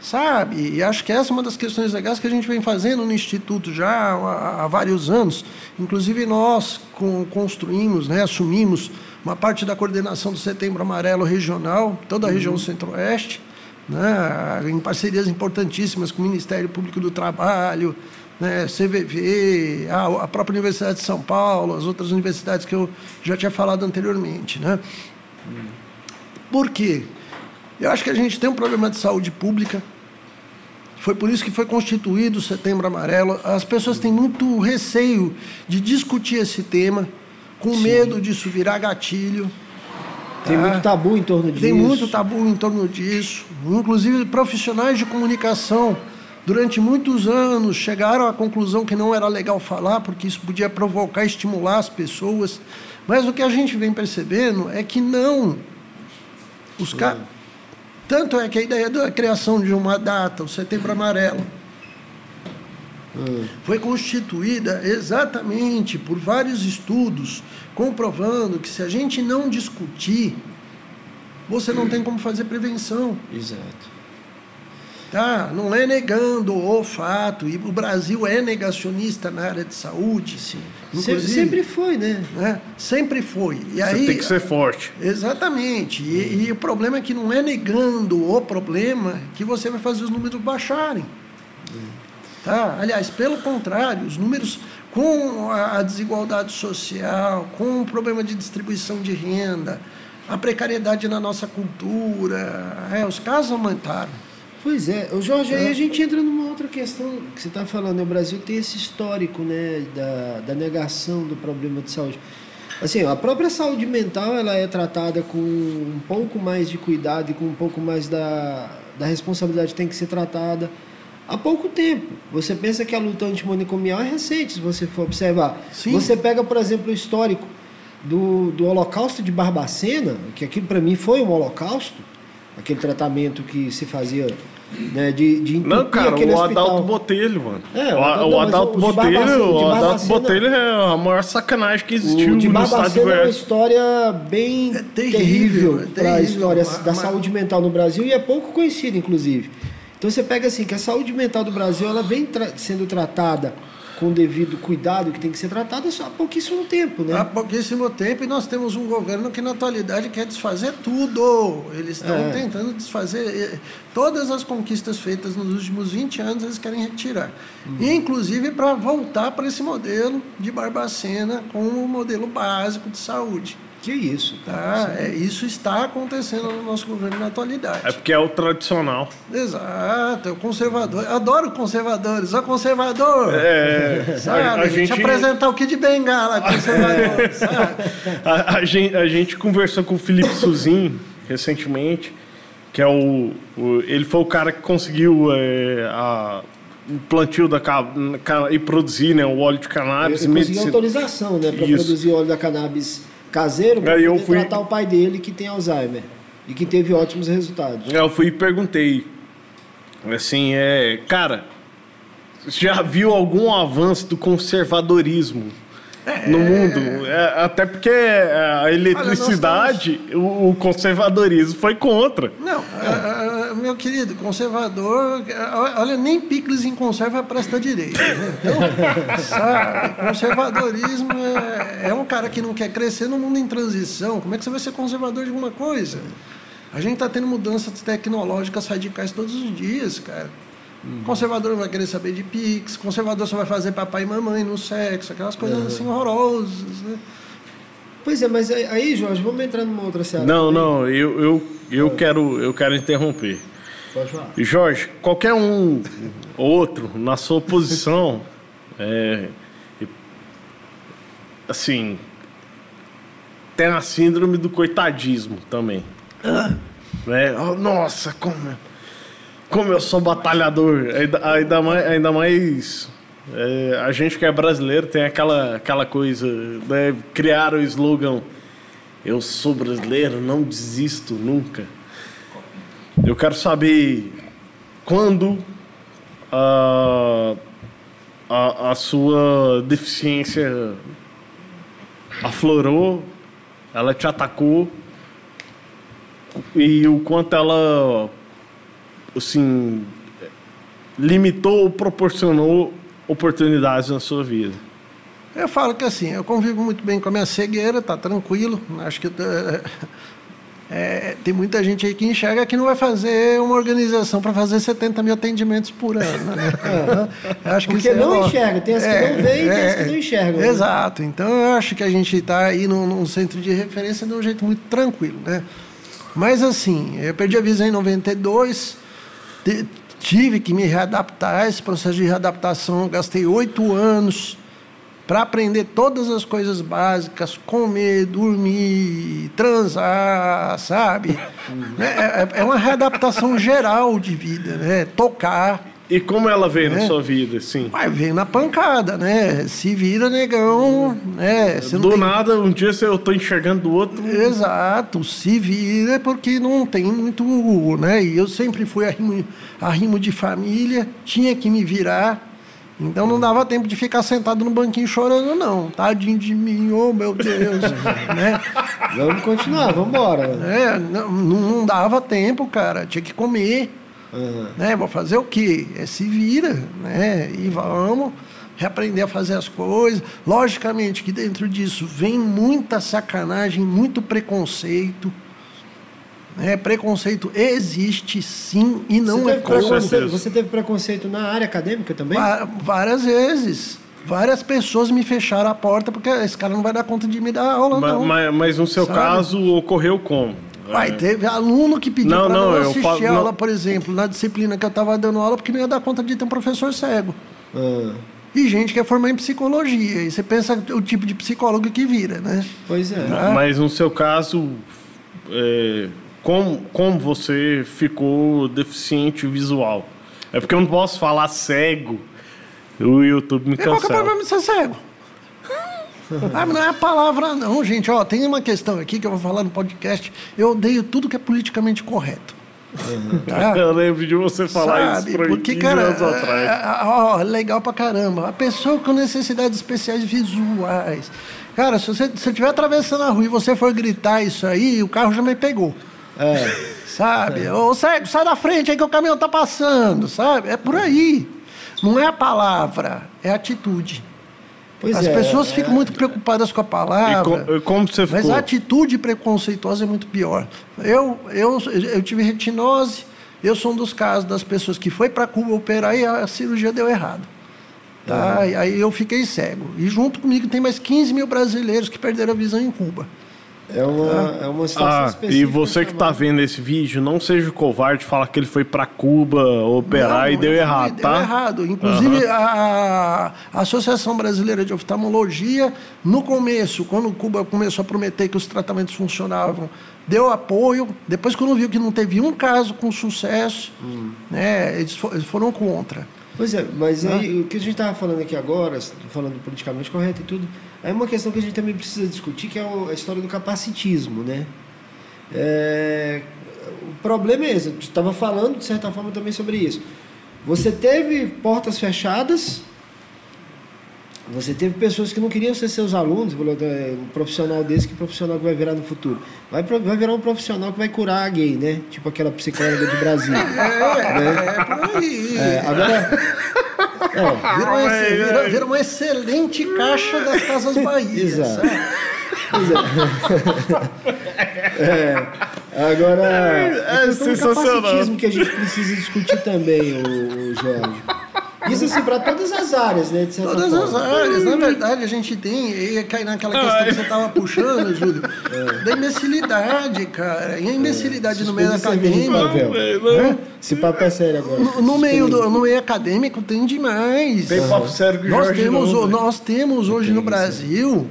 [SPEAKER 3] Sabe? E acho que essa é uma das questões legais que a gente vem fazendo no Instituto já há, há vários anos. Inclusive, nós com- construímos, né, assumimos uma parte da coordenação do Setembro Amarelo Regional, toda a região centro-oeste, né, em parcerias importantíssimas com o Ministério Público do Trabalho, né, CVV, a, própria Universidade de São Paulo, as outras universidades que eu já tinha falado anteriormente. Né? Por quê? Eu acho que a gente tem um problema de saúde pública. Foi por isso que foi constituído o Setembro Amarelo. As pessoas têm muito receio de discutir esse tema, com medo disso virar gatilho.
[SPEAKER 2] Tem
[SPEAKER 3] tá?
[SPEAKER 2] muito tabu em torno disso.
[SPEAKER 3] Tem muito tabu em torno disso. Inclusive, profissionais de comunicação, durante muitos anos, chegaram à conclusão que não era legal falar, porque isso podia provocar, estimular as pessoas. Mas o que a gente vem percebendo é que não. Os. Tanto é que a ideia da criação de uma data, o Setembro Amarelo, foi constituída exatamente por vários estudos comprovando que se a gente não discutir, você não tem como fazer prevenção.
[SPEAKER 2] Exato.
[SPEAKER 3] Tá? Não é negando o fato, e o Brasil é negacionista na área de saúde.
[SPEAKER 2] Sim.
[SPEAKER 3] Inclusive,
[SPEAKER 2] Sempre foi, né?
[SPEAKER 3] né? Sempre foi. E
[SPEAKER 1] Você
[SPEAKER 3] aí,
[SPEAKER 1] tem que ser forte.
[SPEAKER 3] Exatamente. E, e o problema é que não é negando o problema que você vai fazer os números baixarem. Tá? Aliás, pelo contrário, os números com a a desigualdade social, com o problema de distribuição de renda, a precariedade na nossa cultura, é, os casos aumentaram.
[SPEAKER 2] Pois é, o Jorge, aí a gente entra numa outra questão que você está falando. né? O Brasil tem esse histórico né, da, da negação do problema de saúde. Assim, a própria saúde mental ela é tratada com um pouco mais de cuidado e com um pouco mais da, da responsabilidade que tem que ser tratada há pouco tempo. Você pensa que a luta antimanicomial é recente, se você for observar.
[SPEAKER 3] Sim.
[SPEAKER 2] Você pega, por exemplo, o histórico do, do Holocausto de Barbacena, que aquilo para mim foi um holocausto, aquele tratamento que se fazia né, de, de
[SPEAKER 1] Não, cara, o
[SPEAKER 2] hospital.
[SPEAKER 1] Adalto Botelho, mano.
[SPEAKER 2] É, o Adalto-
[SPEAKER 1] o Adalto
[SPEAKER 2] Barbacena-
[SPEAKER 1] Botelho, o Adalto Botelho é a maior sacanagem que existiu
[SPEAKER 2] O de
[SPEAKER 1] no estado de
[SPEAKER 2] Barbacena é uma
[SPEAKER 1] Goiás.
[SPEAKER 2] história bem
[SPEAKER 3] É terrível,
[SPEAKER 2] terrível,
[SPEAKER 3] é
[SPEAKER 2] para a história
[SPEAKER 3] mas-
[SPEAKER 2] da
[SPEAKER 3] mas-
[SPEAKER 2] saúde mental no Brasil e é pouco conhecida, inclusive. Então você pega assim que a saúde mental do Brasil ela vem tra- sendo tratada com o devido cuidado que tem que ser tratada só há pouquíssimo tempo, né?
[SPEAKER 3] Há pouquíssimo tempo e nós temos um governo que na atualidade quer desfazer tudo. Eles estão
[SPEAKER 2] É.
[SPEAKER 3] tentando desfazer eh, todas as conquistas feitas nos últimos 20 anos, eles querem retirar. E inclusive para voltar para esse modelo de Barbacena como um modelo básico de saúde.
[SPEAKER 2] Que isso,
[SPEAKER 3] Tá? É, isso está acontecendo no nosso governo na atualidade.
[SPEAKER 1] É porque é o tradicional.
[SPEAKER 3] Exato, é o conservador. Adoro conservadores. Ó, conservador!
[SPEAKER 1] É, *laughs*
[SPEAKER 3] Sabe?
[SPEAKER 1] a, a gente,
[SPEAKER 3] apresentar o Kid Bengala, conservador, *laughs* sabe?
[SPEAKER 1] a, a gente, a gente conversou com o Felipe Suzin recentemente, que é o, o- Ele foi o cara que conseguiu é, a, o plantio da e produzir né, o óleo de cannabis.
[SPEAKER 2] Ele conseguiu
[SPEAKER 1] medicina-
[SPEAKER 2] autorização, né, para produzir óleo da cannabis caseiro para
[SPEAKER 1] eu
[SPEAKER 2] poder
[SPEAKER 1] fui-
[SPEAKER 2] tratar o pai dele que tem Alzheimer e que teve ótimos resultados.
[SPEAKER 1] Eu fui e perguntei. Assim, é. Cara, já viu algum avanço do conservadorismo no mundo? É, até porque a eletricidade, o, o conservadorismo foi contra.
[SPEAKER 3] Não, ah, ah, meu querido, conservador, olha, nem picles em conserva presta direito. Né? Então, sabe, conservadorismo é, é um cara que não quer crescer no mundo em transição. Como é que você vai ser conservador de alguma coisa? A gente está tendo mudanças tecnológicas radicais todos os dias, cara. Conservador não vai querer saber de Pix, conservador só vai fazer papai e mamãe no sexo, aquelas coisas assim horrorosas, né?
[SPEAKER 2] Pois é, mas aí- Jorge, vamos entrar numa outra seara.
[SPEAKER 1] Não,
[SPEAKER 2] também.
[SPEAKER 1] não, eu, eu, eu, quero, eu quero interromper.
[SPEAKER 2] Pode falar.
[SPEAKER 1] Jorge, qualquer um outro na sua posição, *laughs* é, assim, tem a síndrome do coitadismo também. Né? Oh, nossa, como, como eu sou batalhador. Ainda, ainda mais, ainda mais é, a gente que é brasileiro tem aquela, aquela coisa, né? criar o slogan eu sou brasileiro, não desisto nunca. Eu quero saber quando a, a, a sua deficiência aflorou, ela te atacou e o quanto ela assim limitou ou proporcionou oportunidades na sua vida.
[SPEAKER 3] Eu falo que assim, eu convivo muito bem com a minha cegueira, tá tranquilo. Acho que é, tem muita gente aí que enxerga que não vai fazer uma organização para fazer 70 mil atendimentos por ano. Né? *laughs* Eu acho que
[SPEAKER 2] Porque
[SPEAKER 3] é
[SPEAKER 2] não
[SPEAKER 3] lógico.
[SPEAKER 2] enxerga, tem as que não veem e tem as que não enxergam, né?
[SPEAKER 3] Exato. Então eu acho que a gente está aí num, num centro de referência de um jeito muito tranquilo, né? Mas assim, eu perdi a visão em 92, te- tive que me readaptar. Esse processo de readaptação, gastei oito anos para aprender todas as coisas básicas, comer, dormir, transar, sabe? É, é- é uma readaptação geral de vida, né? Tocar.
[SPEAKER 1] E como ela veio na
[SPEAKER 3] É.
[SPEAKER 1] sua vida, assim?
[SPEAKER 3] Vai ver na pancada, né? Se vira, negão, né? Você não
[SPEAKER 1] Do
[SPEAKER 3] tem-
[SPEAKER 1] nada, um dia eu tô enxergando do outro.
[SPEAKER 3] Exato, se vira porque não tem muito, né? E eu sempre fui arrimo, arrimo de família, tinha que me virar. Então não dava tempo de ficar sentado no banquinho chorando, não. Tadinho de mim, oh meu Deus. *laughs* né?
[SPEAKER 2] Vamos continuar, vamos embora.
[SPEAKER 3] É, não, não dava tempo, cara. Tinha que comer. Né? Vou fazer o quê? É se vira, né? E vamos reaprender a fazer as coisas. Logicamente que dentro disso vem muita sacanagem, muito preconceito. Né? Preconceito existe sim e não
[SPEAKER 2] você,
[SPEAKER 3] é
[SPEAKER 1] certeza.
[SPEAKER 2] você teve preconceito na área acadêmica também?
[SPEAKER 3] Va- Várias vezes. Várias pessoas me fecharam a porta porque esse cara não vai dar conta de me dar aula,
[SPEAKER 1] Ma-
[SPEAKER 3] não.
[SPEAKER 1] Mas, mas no seu
[SPEAKER 3] Sabe?
[SPEAKER 1] caso, ocorreu como?
[SPEAKER 3] Vai,
[SPEAKER 1] É.
[SPEAKER 3] teve aluno que pediu para
[SPEAKER 1] não,
[SPEAKER 3] não, assistir
[SPEAKER 1] falo-
[SPEAKER 3] aula,
[SPEAKER 1] não.
[SPEAKER 3] por exemplo, na disciplina que eu estava dando aula, porque não ia dar conta de ter um professor cego.
[SPEAKER 2] Ah,
[SPEAKER 3] E gente que é formada em psicologia. E você pensa o tipo de psicólogo que vira, né?
[SPEAKER 2] pois é.
[SPEAKER 1] Mas no seu caso, é, como, como você ficou deficiente visual? É porque eu não posso falar cego. O YouTube me
[SPEAKER 3] E qual que é o
[SPEAKER 1] cancela.
[SPEAKER 3] problema de ser cego? Ah, não é a palavra, não, gente. Ó, tem uma questão aqui que eu vou falar no podcast. Eu odeio tudo que é politicamente correto. Tá?
[SPEAKER 1] Eu lembro de você falar
[SPEAKER 3] Sabe?
[SPEAKER 1] isso
[SPEAKER 3] Porque,
[SPEAKER 1] 15
[SPEAKER 3] cara,
[SPEAKER 1] anos atrás.
[SPEAKER 3] é, é, ó, legal pra caramba. A pessoa com necessidades especiais visuais. Cara, se você estiver atravessando a rua e você for gritar isso aí, o carro já me pegou.
[SPEAKER 2] É.
[SPEAKER 3] Sabe? Ô, cego, sai da frente aí que o caminhão tá passando, sabe? É por aí. Não é a palavra, é a atitude.
[SPEAKER 2] Pois
[SPEAKER 3] As
[SPEAKER 2] é,
[SPEAKER 3] pessoas
[SPEAKER 2] é.
[SPEAKER 3] ficam muito preocupadas com a
[SPEAKER 1] E
[SPEAKER 3] palavra.
[SPEAKER 1] co- como você
[SPEAKER 3] Mas
[SPEAKER 1] ficou?
[SPEAKER 3] a atitude preconceituosa é muito pior. Eu, eu, eu tive retinose, eu sou um dos casos das pessoas que foi para Cuba operar e a cirurgia deu errado. Tá? E aí eu fiquei cego. E junto comigo tem mais 15 mil brasileiros que perderam a visão em Cuba.
[SPEAKER 2] É uma, é uma situação
[SPEAKER 1] Ah,
[SPEAKER 2] específica.
[SPEAKER 1] e você que tá
[SPEAKER 2] chamada-
[SPEAKER 1] vendo esse vídeo, não seja covarde falar que ele foi pra Cuba operar
[SPEAKER 3] Não,
[SPEAKER 1] e deu errado,
[SPEAKER 3] deu
[SPEAKER 1] tá?
[SPEAKER 3] errado. Inclusive, a, a Associação Brasileira de Oftalmologia, no começo, quando Cuba começou a prometer que os tratamentos funcionavam, deu apoio. Depois, quando viu que não teve um caso com sucesso,
[SPEAKER 1] Hum.
[SPEAKER 3] né, eles, fo- eles foram contra.
[SPEAKER 2] Pois é, mas
[SPEAKER 3] Né?
[SPEAKER 2] aí o que a gente estava falando aqui agora, falando politicamente correto e tudo, é uma questão que a gente também precisa discutir, que é a história do capacitismo, né? É, o problema é esse, a gente estava falando, de certa forma, também sobre isso. Você teve portas fechadas, você teve pessoas que não queriam ser seus alunos, é, um profissional desse, que profissional que vai virar no futuro? Vai, vai virar um profissional que vai curar a gay, né? Tipo aquela psicóloga de Brasília. *laughs*
[SPEAKER 3] É, por aí.
[SPEAKER 2] É, agora... É,
[SPEAKER 3] Vira uma, ex- vira- vira uma excelente caixa das Casas Bahia.
[SPEAKER 2] Exato.
[SPEAKER 3] sabe? *laughs*
[SPEAKER 2] É, agora,
[SPEAKER 1] É
[SPEAKER 2] questão do
[SPEAKER 1] sensacional.
[SPEAKER 2] capacitismo que a gente precisa discutir também, o, o Jorge. Isso assim, para todas as áreas, né?
[SPEAKER 3] Todas as
[SPEAKER 2] forma.
[SPEAKER 3] áreas, na verdade, a gente tem, e ia cair naquela questão que você estava puxando, Júlio, da imbecilidade, cara. E a imbecilidade no meio acadêmico.
[SPEAKER 2] Né? Esse papo é sério agora.
[SPEAKER 3] No, no meio do, no meio acadêmico tem demais.
[SPEAKER 1] Tem papo sério que
[SPEAKER 3] Nós
[SPEAKER 1] Jorge
[SPEAKER 3] temos,
[SPEAKER 1] não, né?
[SPEAKER 3] nós temos hoje no. Brasil,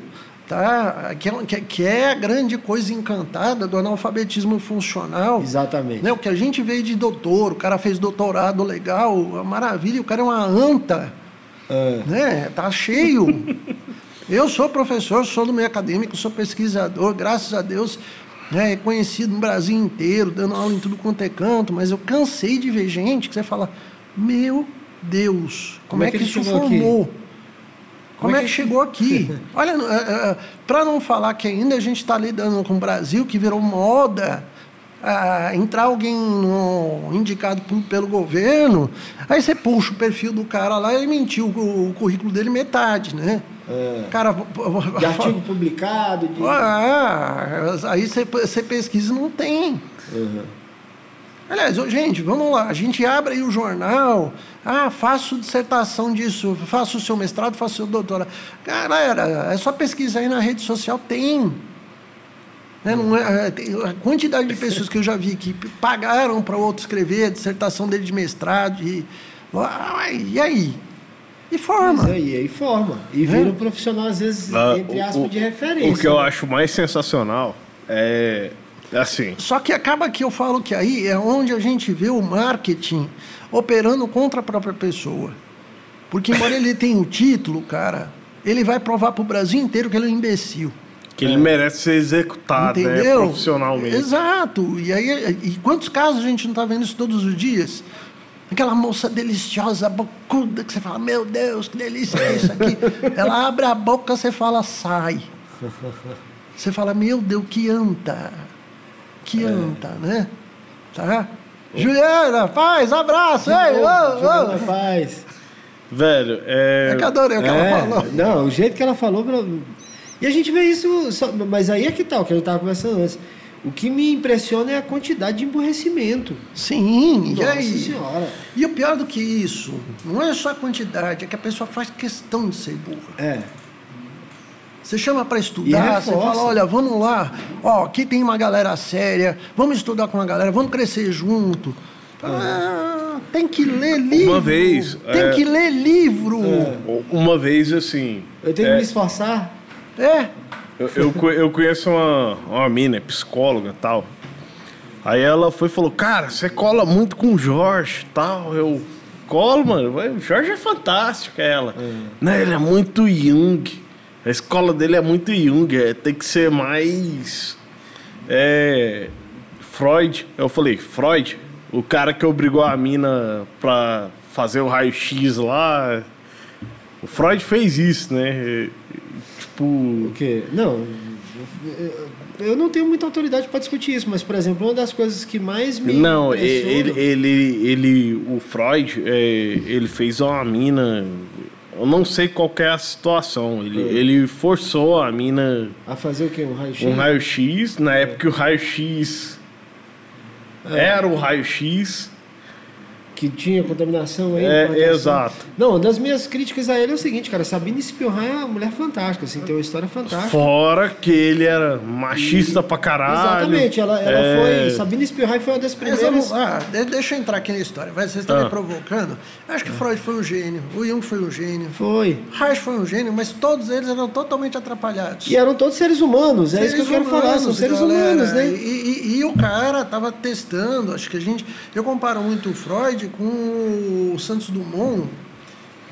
[SPEAKER 3] tá? Que, é- que, que é a grande coisa encantada do analfabetismo funcional.
[SPEAKER 2] Exatamente.
[SPEAKER 3] Né? O que a gente veio de doutor, o cara fez doutorado legal, a maravilha, o cara é uma anta,
[SPEAKER 2] É.
[SPEAKER 3] né? Tá cheio. *laughs* Eu sou professor, sou do meio acadêmico, sou pesquisador, graças a Deus, né, reconhecido no Brasil inteiro, dando aula em tudo quanto é canto, mas eu cansei de ver gente que você fala, meu Deus, como, é que,
[SPEAKER 2] ele
[SPEAKER 3] isso
[SPEAKER 2] chegou aqui?
[SPEAKER 3] Como, é que, chegou aqui? *laughs* Olha, para não falar que ainda a gente está lidando com o Brasil, que virou moda, ah, entrar alguém no- indicado por- pelo governo, aí você puxa o perfil do cara lá e ele mentiu o, o currículo dele metade, né?
[SPEAKER 2] É.
[SPEAKER 3] Cara,
[SPEAKER 2] De artigo publicado, de...
[SPEAKER 3] ah, aí você, você pesquisa e não tem.
[SPEAKER 2] Uhum.
[SPEAKER 3] Aliás, gente, vamos lá. A gente abre aí o jornal. Ah, faço dissertação disso, faço o seu mestrado, faço o seu doutorado. Galera, é só pesquisar aí na rede social, tem. Né, não é- é, tem- a quantidade de pessoas que eu já vi que pagaram para outro escrever a dissertação dele de mestrado. E, e aí? E forma.
[SPEAKER 2] Mas aí, aí forma. E vira um profissional, às vezes,
[SPEAKER 1] Ah,
[SPEAKER 2] entre
[SPEAKER 1] o-
[SPEAKER 2] aspas,
[SPEAKER 1] o-
[SPEAKER 2] de referência.
[SPEAKER 1] O que eu
[SPEAKER 2] né?
[SPEAKER 1] acho mais sensacional é assim.
[SPEAKER 3] Só que acaba que eu falo que aí é onde a gente vê o marketing operando contra a própria pessoa. Porque embora ele tenha o título, cara, ele vai provar para o Brasil inteiro que ele é um imbecil.
[SPEAKER 1] Que ele merece ser executado, né? Profissionalmente.
[SPEAKER 3] Exato. E aí, e quantos casos a gente não está vendo isso todos os dias? Aquela moça deliciosa, bocuda, que você fala, meu Deus, que delícia é isso aqui. *laughs* Ela abre a boca, você fala, sai. Você fala, meu Deus, que anta. Que anta, né? Tá? Juliana, faz, abraço. Ei, ô,
[SPEAKER 2] Juliana
[SPEAKER 3] ô.
[SPEAKER 2] Paz.
[SPEAKER 1] Velho, é.
[SPEAKER 3] É que adorei o que ela
[SPEAKER 2] É,
[SPEAKER 3] falou.
[SPEAKER 2] Não, o jeito que ela falou. E a gente vê isso. só- Mas aí é que tal, que eu estava conversando antes. O que me impressiona é a quantidade de emburrecimento.
[SPEAKER 3] Sim, e
[SPEAKER 2] Nossa
[SPEAKER 3] aí?
[SPEAKER 2] senhora.
[SPEAKER 3] E o pior do que isso, não é só a quantidade, é que a pessoa faz questão de ser burra.
[SPEAKER 2] É.
[SPEAKER 3] Você chama para estudar, você fala, olha, vamos lá, ó, aqui tem uma galera séria, vamos estudar com a galera, vamos crescer junto. Ah, tem que ler livro.
[SPEAKER 1] vez,
[SPEAKER 3] Tem
[SPEAKER 1] é.
[SPEAKER 3] que ler livro.
[SPEAKER 1] Uma vez assim.
[SPEAKER 2] Eu tenho
[SPEAKER 1] é,
[SPEAKER 2] que me esforçar.
[SPEAKER 3] É.
[SPEAKER 1] Eu, eu, eu conheço uma, uma mina, é psicóloga e tal. Aí ela foi e falou, cara, você cola muito com o Jorge e tal. Eu colo, mano. O Jorge é fantástico, ela. Não, ele é muito Jung. A escola dele é muito Jung. É, tem que ser mais. É. Freud. Eu falei, Freud, o cara que obrigou a mina pra fazer o raio-x lá. O Freud fez isso, né? Tipo.
[SPEAKER 2] Porque, não, eu- não tenho muita autoridade para discutir isso, mas, por exemplo, uma das coisas que mais me.
[SPEAKER 1] Não, ele, ele, ele, o Freud, é, ele fez uma mina. Eu não sei qual é a situação. Ele, ele forçou a mina
[SPEAKER 2] A fazer o quê? Um raio-x?
[SPEAKER 1] um raio-x. Na época que o raio-x
[SPEAKER 2] É.
[SPEAKER 1] era o raio-x.
[SPEAKER 2] Que tinha contaminação aí.
[SPEAKER 1] É, exato.
[SPEAKER 2] Não, das minhas críticas a ele é o seguinte, cara, Sabine Spilhan é uma mulher fantástica, assim, tem uma história fantástica.
[SPEAKER 1] Fora que ele era machista pra caralho.
[SPEAKER 2] Exatamente, ela, ela
[SPEAKER 1] É,
[SPEAKER 2] foi. Sabine Spilhan foi uma das primeiras.
[SPEAKER 3] ah, de- deixa eu entrar aqui na história. Vai, vocês estão
[SPEAKER 1] Ah.
[SPEAKER 3] me provocando. Acho que Freud foi um gênio, o Jung foi um gênio,
[SPEAKER 2] Foi.
[SPEAKER 3] Reich foi um gênio, mas todos eles eram totalmente atrapalhados.
[SPEAKER 2] E eram todos seres humanos, é isso que eu quero falar, são
[SPEAKER 3] humanos,
[SPEAKER 2] seres
[SPEAKER 3] galera.
[SPEAKER 2] humanos, né?
[SPEAKER 3] E, e- e o cara tava testando, acho que a gente. Eu comparo muito o Freud com o Santos Dumont.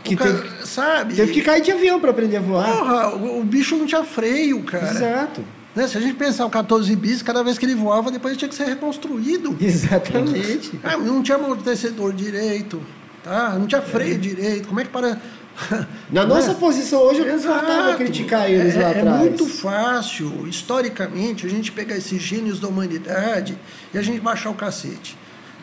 [SPEAKER 2] Que
[SPEAKER 3] cara,
[SPEAKER 2] teve-
[SPEAKER 3] sabe?
[SPEAKER 2] Teve que cair de avião para aprender a voar.
[SPEAKER 3] Porra, o, o bicho não tinha freio, cara.
[SPEAKER 2] Exato.
[SPEAKER 3] Né? Se a gente pensar o 14 bis, cada vez que ele voava, depois ele tinha que ser reconstruído. *laughs*
[SPEAKER 2] Exatamente.
[SPEAKER 3] Ah, não tinha amortecedor direito, tá? Não tinha freio direito. Como é que para. *laughs*
[SPEAKER 2] Na
[SPEAKER 3] Não
[SPEAKER 2] nossa
[SPEAKER 3] é?
[SPEAKER 2] posição hoje, eu
[SPEAKER 3] Exato.
[SPEAKER 2] criticar eles
[SPEAKER 3] é,
[SPEAKER 2] lá
[SPEAKER 3] é
[SPEAKER 2] atrás.
[SPEAKER 3] muito fácil, historicamente, a gente pegar esses gênios da humanidade e a gente baixar o cacete.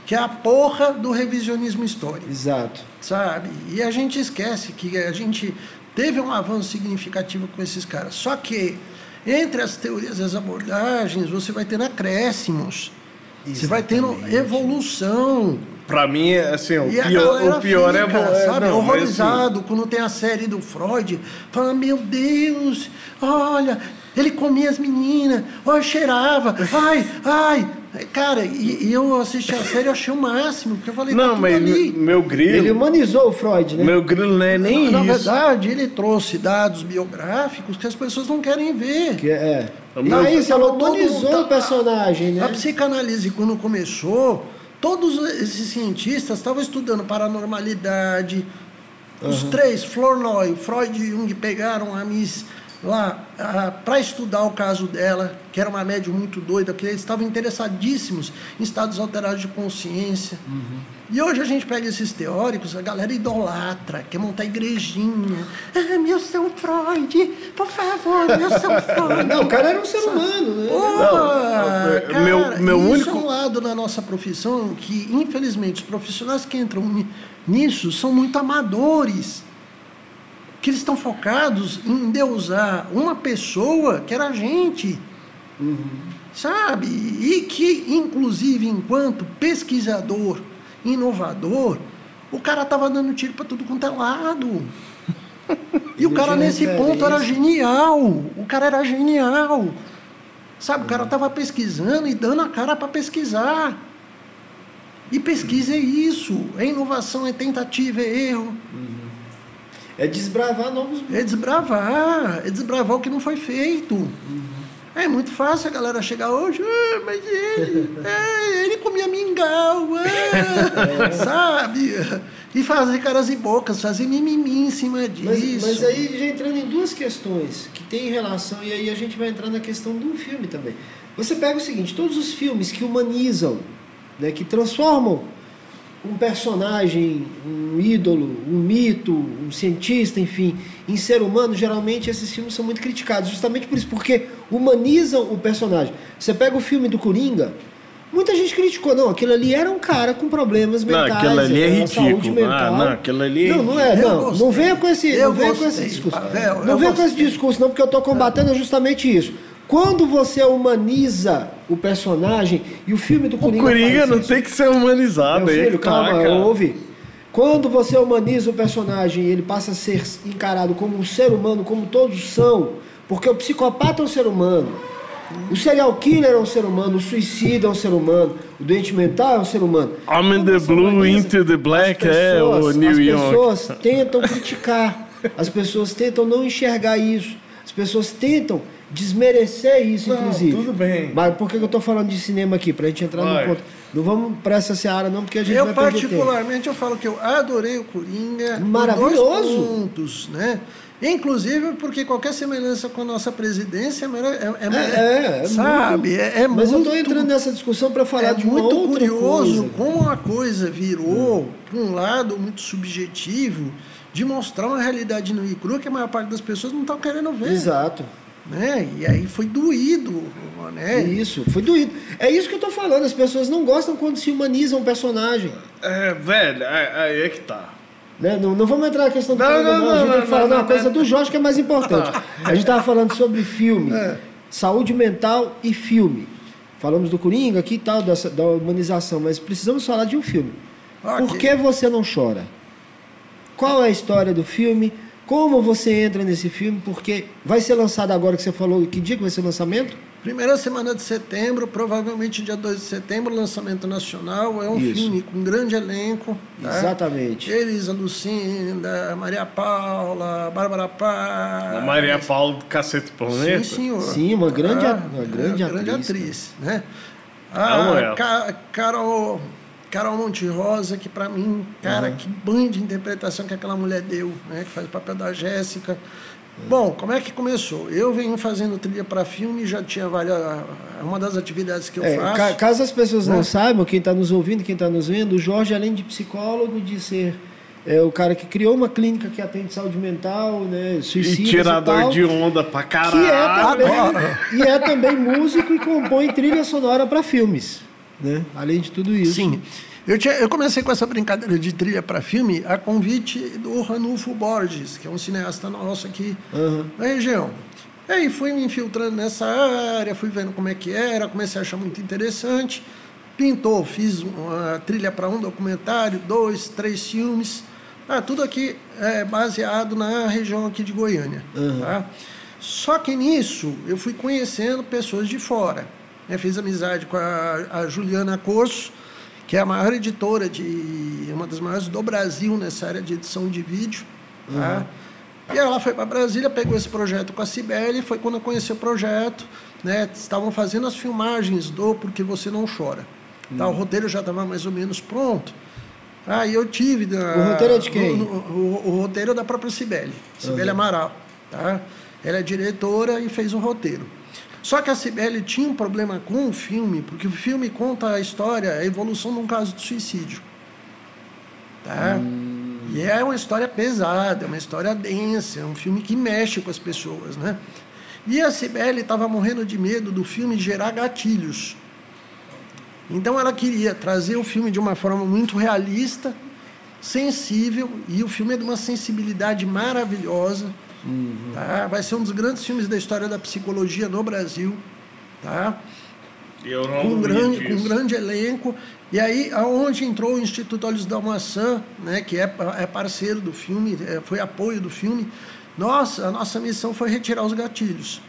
[SPEAKER 3] Que é a porra do revisionismo histórico,
[SPEAKER 2] Exato.
[SPEAKER 3] sabe? E a gente esquece que a gente teve um avanço significativo com esses caras. Só que entre as teorias e as abordagens, você vai tendo acréscimos. Você vai tendo
[SPEAKER 2] Exatamente.
[SPEAKER 3] evolução.
[SPEAKER 1] Pra mim, assim, o
[SPEAKER 3] E a
[SPEAKER 1] pior, o pior é,
[SPEAKER 3] fica,
[SPEAKER 1] é.
[SPEAKER 3] sabe,
[SPEAKER 1] não, mas, assim,
[SPEAKER 3] horrorizado quando tem a série do Freud, fala, meu Deus, olha, ele comia as meninas, olha, cheirava, ai, ai. Cara, e, e eu assisti a série e achei o máximo, porque eu falei, tá
[SPEAKER 1] Não,
[SPEAKER 3] tudo
[SPEAKER 1] mas
[SPEAKER 3] ali.
[SPEAKER 1] meu grilo.
[SPEAKER 2] Ele humanizou o Freud, né?
[SPEAKER 1] Meu grilo não é nem
[SPEAKER 3] na, na
[SPEAKER 1] isso.
[SPEAKER 3] verdade, ele trouxe dados biográficos que as pessoas não querem ver.
[SPEAKER 2] Que é.
[SPEAKER 1] Não,
[SPEAKER 2] é isso, ela
[SPEAKER 3] todo
[SPEAKER 2] humanizou
[SPEAKER 3] mundo-
[SPEAKER 2] o personagem, né?
[SPEAKER 3] A psicanálise, quando começou, todos esses cientistas estavam estudando paranormalidade. Os três, Flournoy, Freud e Jung, pegaram a Miss lá para estudar o caso dela, que era uma médium muito doida, que eles estavam interessadíssimos em estados alterados de consciência. E hoje a gente pega esses teóricos, a galera idolatra, quer montar igrejinha. Ah, meu São Freud, por favor, meu São *laughs* Freud.
[SPEAKER 2] Não, o cara era um ser humano, né?
[SPEAKER 1] Não, meu-
[SPEAKER 3] cara,
[SPEAKER 1] meu
[SPEAKER 3] isso
[SPEAKER 1] único-
[SPEAKER 3] é um lado da nossa profissão que, infelizmente, os profissionais que entram ni- nisso são muito amadores. Que eles estão focados em deusar uma pessoa que era a gente. Sabe? E que, inclusive, enquanto pesquisador, inovador, o cara tava dando tiro para tudo quanto é lado. E o cara, nesse ponto, era genial. O cara era genial. Sabe, o cara estava pesquisando e dando a cara para pesquisar. E pesquisa é isso. É inovação, é tentativa, é erro.
[SPEAKER 2] É desbravar novos.
[SPEAKER 3] É desbravar. É desbravar o que não foi feito. É muito fácil a galera chegar hoje, "Ah, mas ele, *laughs* é, ele comia mingau, ah", sabe? E fazer caras e bocas, fazer mimimi em cima
[SPEAKER 2] Mas,
[SPEAKER 3] disso.
[SPEAKER 2] mas aí já entrando em duas questões que tem relação, e aí a gente vai entrar na questão do filme também. Você pega o seguinte, todos os filmes que humanizam, né, que transformam um personagem, um ídolo, um mito, um cientista, enfim, em ser humano, geralmente esses filmes são muito criticados, justamente por isso, porque humanizam o personagem. Você pega o filme do Coringa, muita gente criticou, não, aquilo ali era um cara com problemas
[SPEAKER 1] Não,
[SPEAKER 2] mentais,
[SPEAKER 1] aquilo ali é ridículo.
[SPEAKER 2] saúde mental.
[SPEAKER 1] Ah, não, aquilo ali é
[SPEAKER 2] Não, não é, não,
[SPEAKER 3] gostei.
[SPEAKER 2] não venha com esse, não venha com esse discurso. Não venha com esse discurso, não, porque eu estou combatendo justamente isso. Quando você humaniza o personagem, e o filme do
[SPEAKER 1] O
[SPEAKER 2] Coringa.
[SPEAKER 1] Coringa
[SPEAKER 2] faz
[SPEAKER 1] não
[SPEAKER 2] isso.
[SPEAKER 1] tem que ser humanizado.
[SPEAKER 2] Meu
[SPEAKER 1] aí
[SPEAKER 2] filho,
[SPEAKER 1] tá,
[SPEAKER 2] calma,
[SPEAKER 1] cara.
[SPEAKER 2] ouve. Quando você humaniza o personagem ele passa a ser encarado como um ser humano, como todos são, porque o psicopata é um ser humano, o serial killer é um ser humano, o suicida é um ser humano, o doente mental é um ser humano.
[SPEAKER 1] Homem
[SPEAKER 2] Quando
[SPEAKER 1] the Blue
[SPEAKER 2] humaniza,
[SPEAKER 1] into the Black
[SPEAKER 2] as
[SPEAKER 1] é o
[SPEAKER 2] pessoas-
[SPEAKER 1] New
[SPEAKER 2] as
[SPEAKER 1] York.
[SPEAKER 2] pessoas tentam criticar, as pessoas tentam não enxergar isso, as pessoas tentam desmerecer isso,
[SPEAKER 1] Não,
[SPEAKER 2] inclusive.
[SPEAKER 1] tudo bem.
[SPEAKER 2] Mas por que eu estou falando de cinema aqui? Para a gente entrar
[SPEAKER 1] Vai.
[SPEAKER 2] no ponto. Não vamos para essa seara, não, porque a gente
[SPEAKER 3] Eu,
[SPEAKER 2] vai perder tempo.
[SPEAKER 3] particularmente, eu falo que eu adorei o Coringa.
[SPEAKER 2] Maravilhoso.
[SPEAKER 3] Dois pontos, né? Inclusive porque qualquer semelhança com a nossa presidência é, mera- é, é,
[SPEAKER 2] É, é, é
[SPEAKER 3] sabe?
[SPEAKER 2] muito-
[SPEAKER 3] É, é
[SPEAKER 2] Mas eu
[SPEAKER 3] muito,
[SPEAKER 2] estou entrando nessa discussão para falar
[SPEAKER 3] é
[SPEAKER 2] de uma
[SPEAKER 3] muito
[SPEAKER 2] outra
[SPEAKER 3] curioso
[SPEAKER 2] coisa.
[SPEAKER 3] como a coisa virou para um lado muito subjetivo de mostrar uma realidade no e crua que a maior parte das pessoas não estão querendo ver.
[SPEAKER 2] Exato.
[SPEAKER 3] Né? E aí foi doído, né?
[SPEAKER 2] Isso, foi doído. É isso que eu tô falando, as pessoas não gostam quando se humaniza um personagem.
[SPEAKER 1] É, velho, aí aí é que tá.
[SPEAKER 2] Né? Não, não vamos entrar na questão do
[SPEAKER 1] Não, não,
[SPEAKER 2] não,
[SPEAKER 1] não,
[SPEAKER 2] A gente
[SPEAKER 1] não,
[SPEAKER 2] tem que falar
[SPEAKER 1] não,
[SPEAKER 2] uma coisa
[SPEAKER 1] não.
[SPEAKER 2] do Jorge que é mais importante. A gente estava falando sobre filme,
[SPEAKER 1] É.
[SPEAKER 2] saúde mental e filme. Falamos do Coringa aqui e tal, dessa, da humanização, mas precisamos falar de um filme.
[SPEAKER 3] Ok.
[SPEAKER 2] Por que você não chora? Qual é a história do filme? Como você entra nesse filme? Porque vai ser lançado agora que você falou. Que dia que vai ser o lançamento?
[SPEAKER 3] Primeira semana de setembro, provavelmente dia 2 de setembro, lançamento nacional. É um
[SPEAKER 2] Isso.
[SPEAKER 3] filme com grande elenco. tá?
[SPEAKER 2] Exatamente.
[SPEAKER 3] Elisa Lucinda, Maria Paula, Bárbara Paz.
[SPEAKER 1] A Maria Paula do Cacete Planeta.
[SPEAKER 3] Sim, senhor.
[SPEAKER 2] Sim, uma grande
[SPEAKER 3] Ah,
[SPEAKER 2] uma grande
[SPEAKER 3] é, grande
[SPEAKER 2] atriz,
[SPEAKER 3] atriz, né? A
[SPEAKER 1] ela.
[SPEAKER 3] Ca- Carol, Carol Monterosa, que pra mim, cara, que banho de interpretação que aquela mulher deu, né? Que faz o papel da Jéssica. Bom, como é que começou? Eu venho fazendo trilha para filme, já tinha várias. é Uma das atividades que eu
[SPEAKER 2] É,
[SPEAKER 3] faço.
[SPEAKER 2] ca- caso as pessoas não
[SPEAKER 3] né?
[SPEAKER 2] saibam, quem está nos ouvindo, quem está nos vendo, o Jorge, além de psicólogo, de ser é, o cara que criou uma clínica que atende saúde mental, né,
[SPEAKER 1] E
[SPEAKER 2] suicídios
[SPEAKER 1] tirador
[SPEAKER 2] tal,
[SPEAKER 1] de onda pra
[SPEAKER 2] é
[SPEAKER 1] caralho.
[SPEAKER 2] também,
[SPEAKER 3] Agora.
[SPEAKER 2] e é também músico e compõe trilha sonora para filmes, né? Além de tudo isso.
[SPEAKER 3] Sim. Eu, tinha- eu comecei com essa brincadeira de trilha para filme a convite do Ranulfo Borges, que é um cineasta nosso aqui
[SPEAKER 2] Aham.
[SPEAKER 3] na região. E aí fui me infiltrando nessa área, fui vendo como é que era, comecei a achar muito interessante. Pintou, fiz uma trilha para um documentário, dois, três filmes. Ah, tudo aqui é baseado na região aqui de Goiânia. tá? Só que nisso eu fui conhecendo pessoas de fora. Né? Fiz amizade com a, a Juliana Corso, que é a maior editora de uma das maiores do Brasil nessa área de edição de vídeo. Tá? E ela foi para Brasília, pegou esse projeto com a Cibele, foi quando eu conheci o projeto, né? Estavam fazendo as filmagens do Porque Você Não Chora. Tá? O roteiro já estava mais ou menos pronto. Aí eu tive. da-
[SPEAKER 2] O roteiro é de quem?
[SPEAKER 3] O, o- o roteiro é da própria Cibele, Cibele Amaral. Tá? Ela é diretora e fez o roteiro. Só que a Cibele tinha um problema com o filme, porque o filme conta a história, a evolução de um caso de suicídio. Tá? E é uma história pesada, é uma história densa, é um filme que mexe com as pessoas, né? E a Cibele estava morrendo de medo do filme gerar gatilhos. Então ela queria trazer o filme de uma forma muito realista, sensível, e o filme é de uma sensibilidade maravilhosa. Tá? Vai ser um dos grandes filmes da história da psicologia no Brasil. Tá?
[SPEAKER 1] Eu não
[SPEAKER 3] com um grande, com um grande elenco. E aí, aonde entrou o Instituto Olhos da Maçã, né, que é, é parceiro do filme, é, foi apoio do filme, nossa, a nossa missão foi retirar os gatilhos.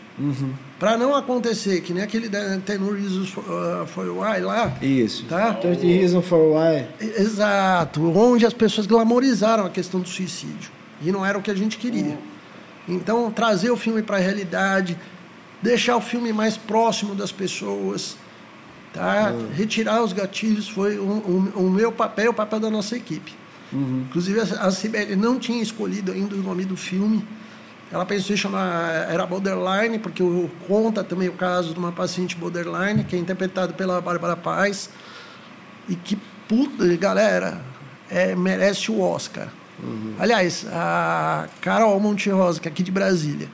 [SPEAKER 3] Para não acontecer que nem aquele Ten Reasons for, uh, for Why lá.
[SPEAKER 2] Isso.
[SPEAKER 3] Tá?
[SPEAKER 2] 30 Reasons for Why.
[SPEAKER 3] Exato, onde as pessoas glamorizaram a questão do suicídio. E não era o que a gente queria. Então, trazer o filme para a realidade, deixar o filme mais próximo das pessoas, tá? retirar os gatilhos foi o um, um meu papel, o papel da nossa equipe. Inclusive, a a Cibele não tinha escolhido ainda o nome do filme. Ela pensou em chamar, era Borderline, porque o- conta também o caso de uma paciente borderline, que é interpretado pela Bárbara Paz. E que, puta, galera, é, merece o Oscar. Aliás, a Carol Monterosa, que é aqui de Brasília,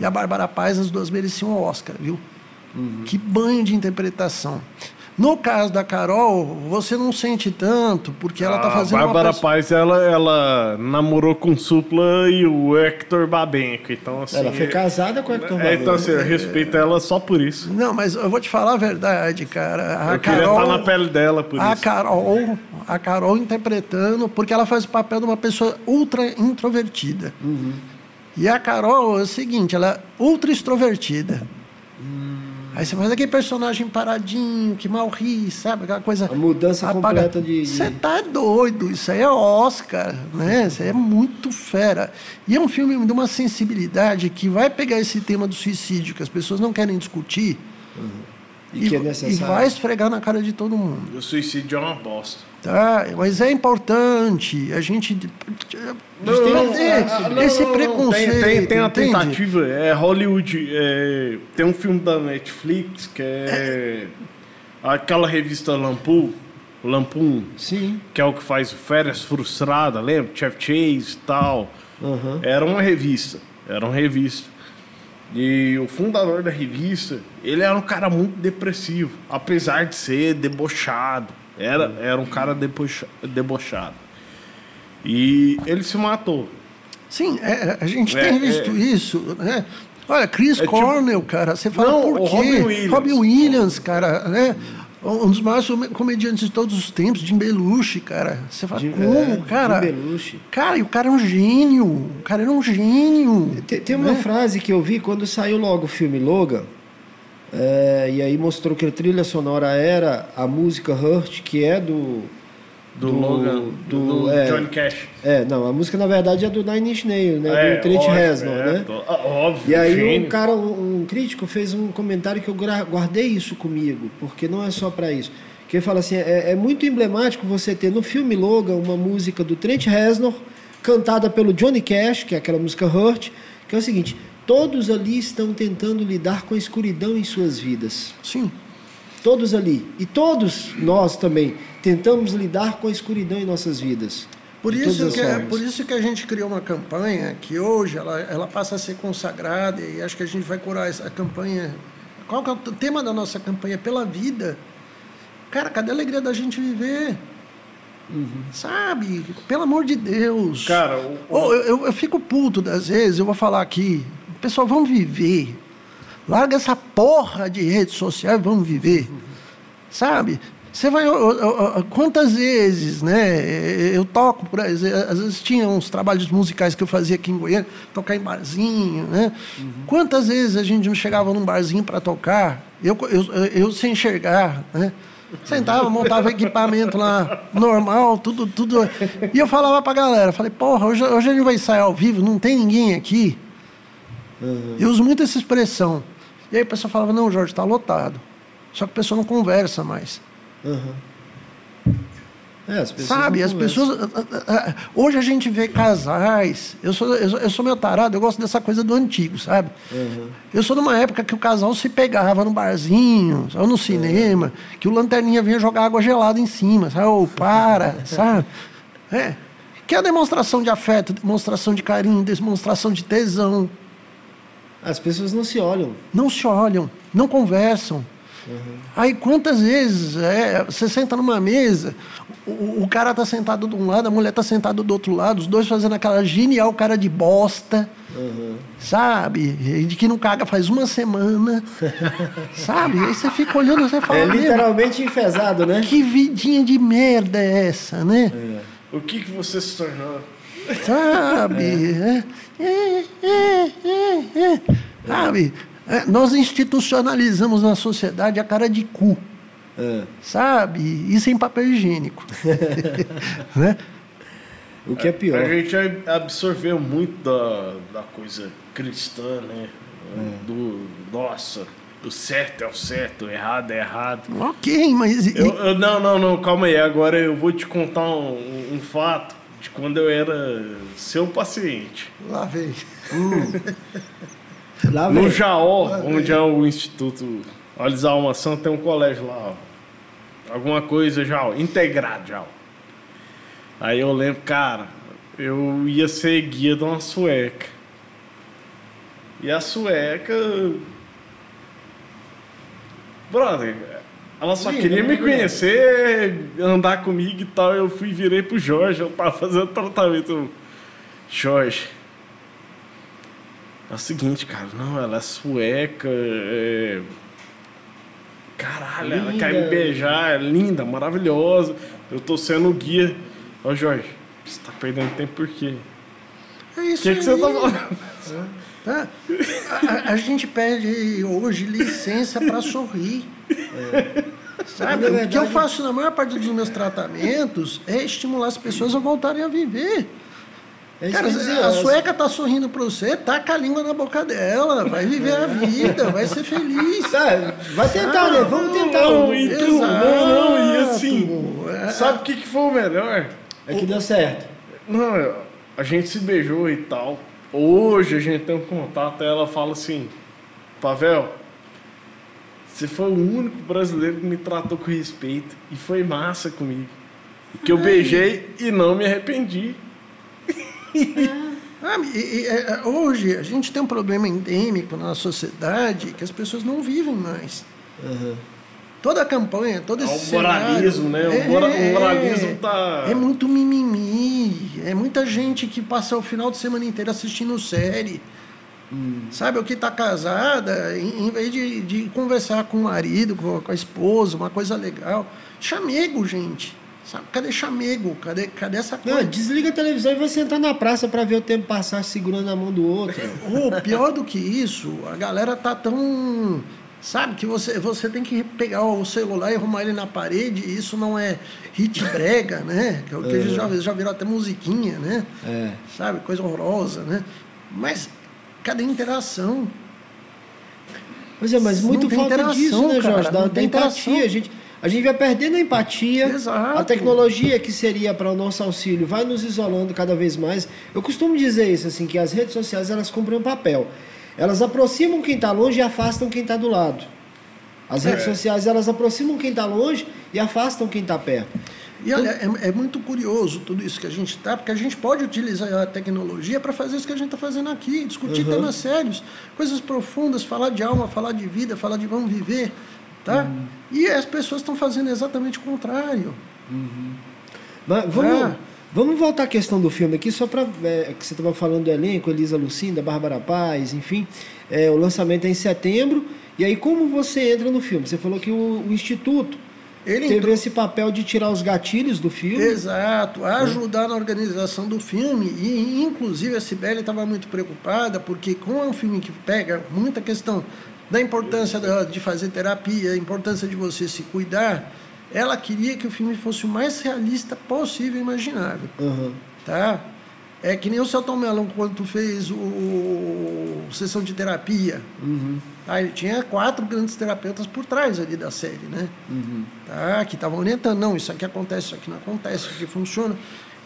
[SPEAKER 3] e a Bárbara Paz, as duas mereciam o Oscar, viu? Que banho de interpretação. No caso da Carol, você não sente tanto, porque ela está
[SPEAKER 1] a
[SPEAKER 3] fazendo
[SPEAKER 1] Bárbara
[SPEAKER 3] uma pessoa-
[SPEAKER 1] Paz, ela, ela namorou com o Supla e o Hector Babenco. Então, assim.
[SPEAKER 2] Ela foi casada com o Hector
[SPEAKER 1] é, Então,
[SPEAKER 2] Babenco.
[SPEAKER 1] assim, eu respeito ela só por isso.
[SPEAKER 3] Não, mas eu vou te falar a verdade, cara. A
[SPEAKER 1] eu queria
[SPEAKER 3] Carol,
[SPEAKER 1] estar na pele dela por
[SPEAKER 3] a
[SPEAKER 1] isso.
[SPEAKER 3] Carol, a Carol interpretando, porque ela faz o papel de uma pessoa ultra introvertida.
[SPEAKER 2] Uhum.
[SPEAKER 3] E a Carol é o seguinte, ela é ultra extrovertida. Aí você faz aquele personagem paradinho, que mal ri, sabe? Aquela coisa.
[SPEAKER 2] A mudança completa de-
[SPEAKER 3] Você tá doido, isso aí é Oscar, né? Isso aí é muito fera. E é um filme de uma sensibilidade que vai pegar esse tema do suicídio, que as pessoas não querem discutir,
[SPEAKER 2] E que é
[SPEAKER 3] e
[SPEAKER 2] necessário.
[SPEAKER 3] vai esfregar na cara de todo mundo.
[SPEAKER 1] O suicídio é uma bosta.
[SPEAKER 3] Tá? Mas é importante a gente
[SPEAKER 1] Não, não, não,
[SPEAKER 3] esse preconceito.
[SPEAKER 1] Tem, tem, tem a tentativa, é Hollywood. é, tem um filme da Netflix que é aquela revista Lampoon, Lampoon,
[SPEAKER 2] Sim.
[SPEAKER 1] que é o que faz Férias Frustrada, lembra? Chef Chase e tal.
[SPEAKER 2] Aham.
[SPEAKER 1] Era uma revista. Era uma revista. E o fundador da revista, ele era um cara muito depressivo, apesar de ser debochado. Era, era um cara debocha- debochado. E ele se matou.
[SPEAKER 3] Sim, é, a gente
[SPEAKER 1] É,
[SPEAKER 3] tem visto
[SPEAKER 1] é.
[SPEAKER 3] isso, né? Olha, Chris
[SPEAKER 1] É tipo-
[SPEAKER 3] Cornell, cara, você fala
[SPEAKER 1] Não,
[SPEAKER 3] por quê?
[SPEAKER 1] Robin Williams.
[SPEAKER 3] Robin Williams, cara, né? Um dos maiores comediantes de todos os tempos, Jim Belushi, cara. Você fala,
[SPEAKER 2] Jim-
[SPEAKER 3] como,
[SPEAKER 2] é,
[SPEAKER 3] cara?
[SPEAKER 2] Jim Belushi.
[SPEAKER 3] Cara, e o cara é um gênio. O cara era um gênio.
[SPEAKER 2] Tem, tem uma
[SPEAKER 3] né?
[SPEAKER 2] frase que eu vi quando saiu logo o filme Logan, é, e aí mostrou que a trilha sonora era a música Hurt, que é do.
[SPEAKER 1] Do, Logan, do,
[SPEAKER 2] do- é.
[SPEAKER 1] Johnny Cash.
[SPEAKER 2] É, não, a música na verdade é do Nine Inch Nails, né? do Trent Reznor,
[SPEAKER 1] é,
[SPEAKER 2] né?
[SPEAKER 1] ah, óbvio,
[SPEAKER 2] E aí
[SPEAKER 1] gênio.
[SPEAKER 2] um cara, um, crítico fez um comentário que eu guardei isso comigo, porque não é só para isso. Que ele fala assim, é, é muito emblemático você ter no filme Logan uma música do Trent Reznor cantada pelo Johnny Cash, que é aquela música Hurt, que é o seguinte: todos ali estão tentando lidar com a escuridão em suas vidas.
[SPEAKER 3] Sim.
[SPEAKER 2] Todos ali. E todos nós também tentamos lidar com a escuridão em nossas vidas.
[SPEAKER 3] Por isso, que, é- por isso que a gente criou uma campanha que hoje ela, ela passa a ser consagrada e acho que a gente vai curar essa campanha. Qual que é o tema da nossa campanha? Pela vida. Cara, cadê a alegria da gente viver? Sabe? Pelo amor de Deus.
[SPEAKER 1] Cara, o-
[SPEAKER 3] Ô, eu, eu, eu fico puto das vezes, eu vou falar aqui. Pessoal, vamos viver. Larga essa porra de rede social e vamos viver. Sabe? Você vai. Quantas vezes, né? Eu toco, por exemplo, às vezes tinha uns trabalhos musicais que eu fazia aqui em Goiânia, tocar em barzinho, né? Quantas vezes a gente não chegava num barzinho para tocar, eu, eu, eu sem enxergar, né? Sentava, montava equipamento lá, normal, tudo, tudo. E eu falava pra galera, falei, porra, hoje, hoje a gente vai ensaiar ao vivo, não tem ninguém aqui. Eu uso muito essa expressão. E aí o pessoal falava, não, Jorge, está lotado. Só que a pessoa não conversa mais.
[SPEAKER 2] É, as
[SPEAKER 3] Sabe, as pessoas. ah, ah, ah, Hoje a gente vê casais. Eu sou, eu, sou- eu sou meu tarado, eu gosto dessa coisa do antigo, sabe? Eu sou de uma época que o casal se pegava no barzinho, ou no cinema, que o lanterninha vinha jogar água gelada em cima, sabe? Ô, para, *laughs* sabe? É. Que é a demonstração de afeto, demonstração de carinho, demonstração de tesão.
[SPEAKER 2] As pessoas não se olham.
[SPEAKER 3] Não se olham, não conversam. Aí quantas vezes é, você senta numa mesa, o, o cara tá sentado de um lado, a mulher tá sentada do outro lado, os dois fazendo aquela genial cara de bosta, sabe? E De que não caga faz uma semana, *laughs* sabe? Aí você fica olhando, você fala,
[SPEAKER 2] É
[SPEAKER 3] "Meu,
[SPEAKER 2] literalmente enfesado, né?
[SPEAKER 3] que vidinha de merda é essa, né?
[SPEAKER 1] O que, que você se tornou?
[SPEAKER 3] Sabe? É, é, é, é, é. Sabe? É, nós institucionalizamos na sociedade a cara de cu.
[SPEAKER 2] É.
[SPEAKER 3] Sabe? E sem papel higiênico. *laughs* né?
[SPEAKER 2] O que é pior.
[SPEAKER 1] A gente absorveu muito da, da coisa cristã, né? Do, nossa, o certo é o certo, o errado é errado.
[SPEAKER 3] Ok, mas.
[SPEAKER 1] Eu, eu- não, não, não, calma aí. Agora eu vou te contar um- um fato de quando eu era seu paciente.
[SPEAKER 3] Lá vem. *laughs*
[SPEAKER 2] Lá
[SPEAKER 1] No
[SPEAKER 2] vem.
[SPEAKER 1] Jaó, onde é o Instituto Olhos da Almação, tem um colégio lá, ó. Alguma coisa, Jaó, integrado, Jaó. Aí eu lembro, cara, eu ia ser guia de uma sueca. E a sueca. Brother, ela só
[SPEAKER 2] Linda,
[SPEAKER 1] queria me
[SPEAKER 2] maravilhosa.
[SPEAKER 1] conhecer, andar comigo e tal. Eu fui virei pro Jorge, eu tava fazendo tratamento. Jorge, é o seguinte, cara, não, ela é sueca. é- Caralho, ela
[SPEAKER 2] Linda.
[SPEAKER 1] quer me beijar, é linda, maravilhosa. Eu tô sendo o guia. Ó, Jorge, você tá perdendo tempo por quê?
[SPEAKER 3] É
[SPEAKER 1] O
[SPEAKER 3] isso
[SPEAKER 1] que, que você tá falando?
[SPEAKER 3] tá? A, a- a gente pede hoje licença para sorrir. *laughs* Sabe?
[SPEAKER 2] Na
[SPEAKER 3] O que eu faço na maior parte dos meus tratamentos é estimular as pessoas a voltarem a viver.
[SPEAKER 2] É
[SPEAKER 3] Cara, a sueca tá sorrindo pra você, taca a língua na boca dela, vai viver a vida, vai ser feliz.
[SPEAKER 2] É, vai tentar, né? Vamos tentar.
[SPEAKER 1] Não, então, não, não, e assim,
[SPEAKER 3] É.
[SPEAKER 1] sabe o que, que foi o melhor?
[SPEAKER 2] É que deu certo.
[SPEAKER 1] Não, a gente se beijou e tal. Hoje a gente tem um contato, ela fala assim, Pavel, você foi o único brasileiro que me tratou com respeito e foi massa comigo. Que eu beijei e não me arrependi.
[SPEAKER 3] Ah, e- e, é, é, hoje a gente tem um problema endêmico na sociedade que as pessoas não vivem mais. Toda a campanha, todo
[SPEAKER 1] É
[SPEAKER 3] esse
[SPEAKER 1] o
[SPEAKER 3] cenário-
[SPEAKER 1] moralismo, né? O mora- o moralismo tá-
[SPEAKER 3] É muito mimimi. É muita gente que passa o final de semana inteiro assistindo série. Sabe, o que está casada, em, em vez de, de conversar com o marido, com, com a esposa, uma coisa legal. Chamego, gente. Sabe? Cadê chamego? Cadê, cadê essa coisa?
[SPEAKER 2] Não, desliga a televisão e vai sentar na praça para ver o tempo passar segurando a mão do outro.
[SPEAKER 3] Ou pior do que isso, a galera tá tão. Sabe que você, você tem que pegar o celular e arrumar ele na parede, e isso não é hit brega, né? Que é o que gente já, já virou até musiquinha, né?
[SPEAKER 2] É.
[SPEAKER 3] Sabe? Coisa horrorosa, né? Mas cadê a interação?
[SPEAKER 2] Pois é, mas muito falta disso, né,
[SPEAKER 3] cara,
[SPEAKER 2] Jorge? Da,
[SPEAKER 3] não
[SPEAKER 2] da
[SPEAKER 3] tem
[SPEAKER 2] empatia. A gente, a gente vai perdendo a empatia.
[SPEAKER 3] Exato.
[SPEAKER 2] A tecnologia que seria para o nosso auxílio vai nos isolando cada vez mais. Eu costumo dizer isso, assim, que as redes sociais elas cumprem um papel. Elas aproximam quem está longe e afastam quem está do lado. As redes
[SPEAKER 1] É.
[SPEAKER 2] sociais elas aproximam quem está longe e afastam quem está perto.
[SPEAKER 3] E olha, é, é muito curioso tudo isso que a gente está, porque a gente pode utilizar a tecnologia para fazer isso que a gente está fazendo aqui, discutir
[SPEAKER 2] Uhum.
[SPEAKER 3] temas sérios, coisas profundas, falar de alma, falar de vida, falar de vamos viver, tá?
[SPEAKER 2] Uhum.
[SPEAKER 3] E as pessoas estão fazendo exatamente o contrário.
[SPEAKER 2] Mas vamos,
[SPEAKER 3] É.
[SPEAKER 2] vamos voltar à questão do filme aqui, só para. que você estava falando do elenco, Elisa Lucinda, Bárbara Paz, enfim. É, o lançamento é em setembro. E aí, como você entra no filme? Você falou que o, o Instituto
[SPEAKER 3] Ele
[SPEAKER 2] teve
[SPEAKER 3] entrou-
[SPEAKER 2] esse papel de tirar os gatilhos do filme.
[SPEAKER 3] Exato, ajudar na organização do filme. E, inclusive, a Sibeli estava muito preocupada, porque como é um filme que pega muita questão da importância da- de fazer terapia, a importância de você se cuidar, ela queria que o filme fosse o mais realista possível e imaginável.
[SPEAKER 2] Aham.
[SPEAKER 3] Tá? É que nem o Celton Mello, quando tu fez o, o sessão de terapia. Tá? Ele tinha quatro grandes terapeutas por trás ali da série, né? Tá? Que estavam orientando, não, isso aqui acontece, isso aqui não acontece, isso aqui funciona.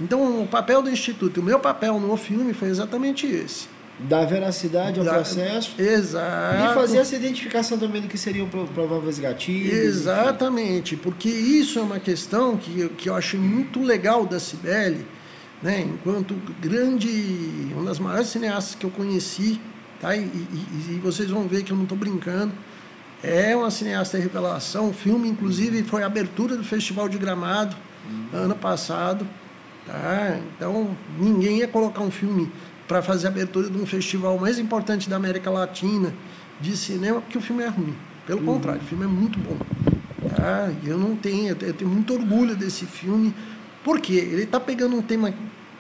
[SPEAKER 3] Então, o papel do Instituto, o meu papel no filme foi exatamente esse.
[SPEAKER 2] Dar veracidade ao
[SPEAKER 3] Da-
[SPEAKER 2] processo.
[SPEAKER 3] Exato.
[SPEAKER 2] E fazer essa identificação também do que seriam pro- prováveis gatilhos.
[SPEAKER 3] Exatamente, porque isso é uma questão que, eu- que eu achei muito legal da Cibele, né? enquanto grande, uma das maiores cineastas que eu conheci, tá? e, e- e vocês vão ver que eu não estou brincando, é uma cineasta de revelação, o filme inclusive foi a abertura do Festival de Gramado, ano passado, tá? então ninguém ia colocar um filme para fazer a abertura de um festival mais importante da América Latina de cinema, porque o filme é ruim. Pelo contrário, o filme é muito bom. Tá? E Eu não tenho, eu tenho muito orgulho desse filme, porque ele está pegando um tema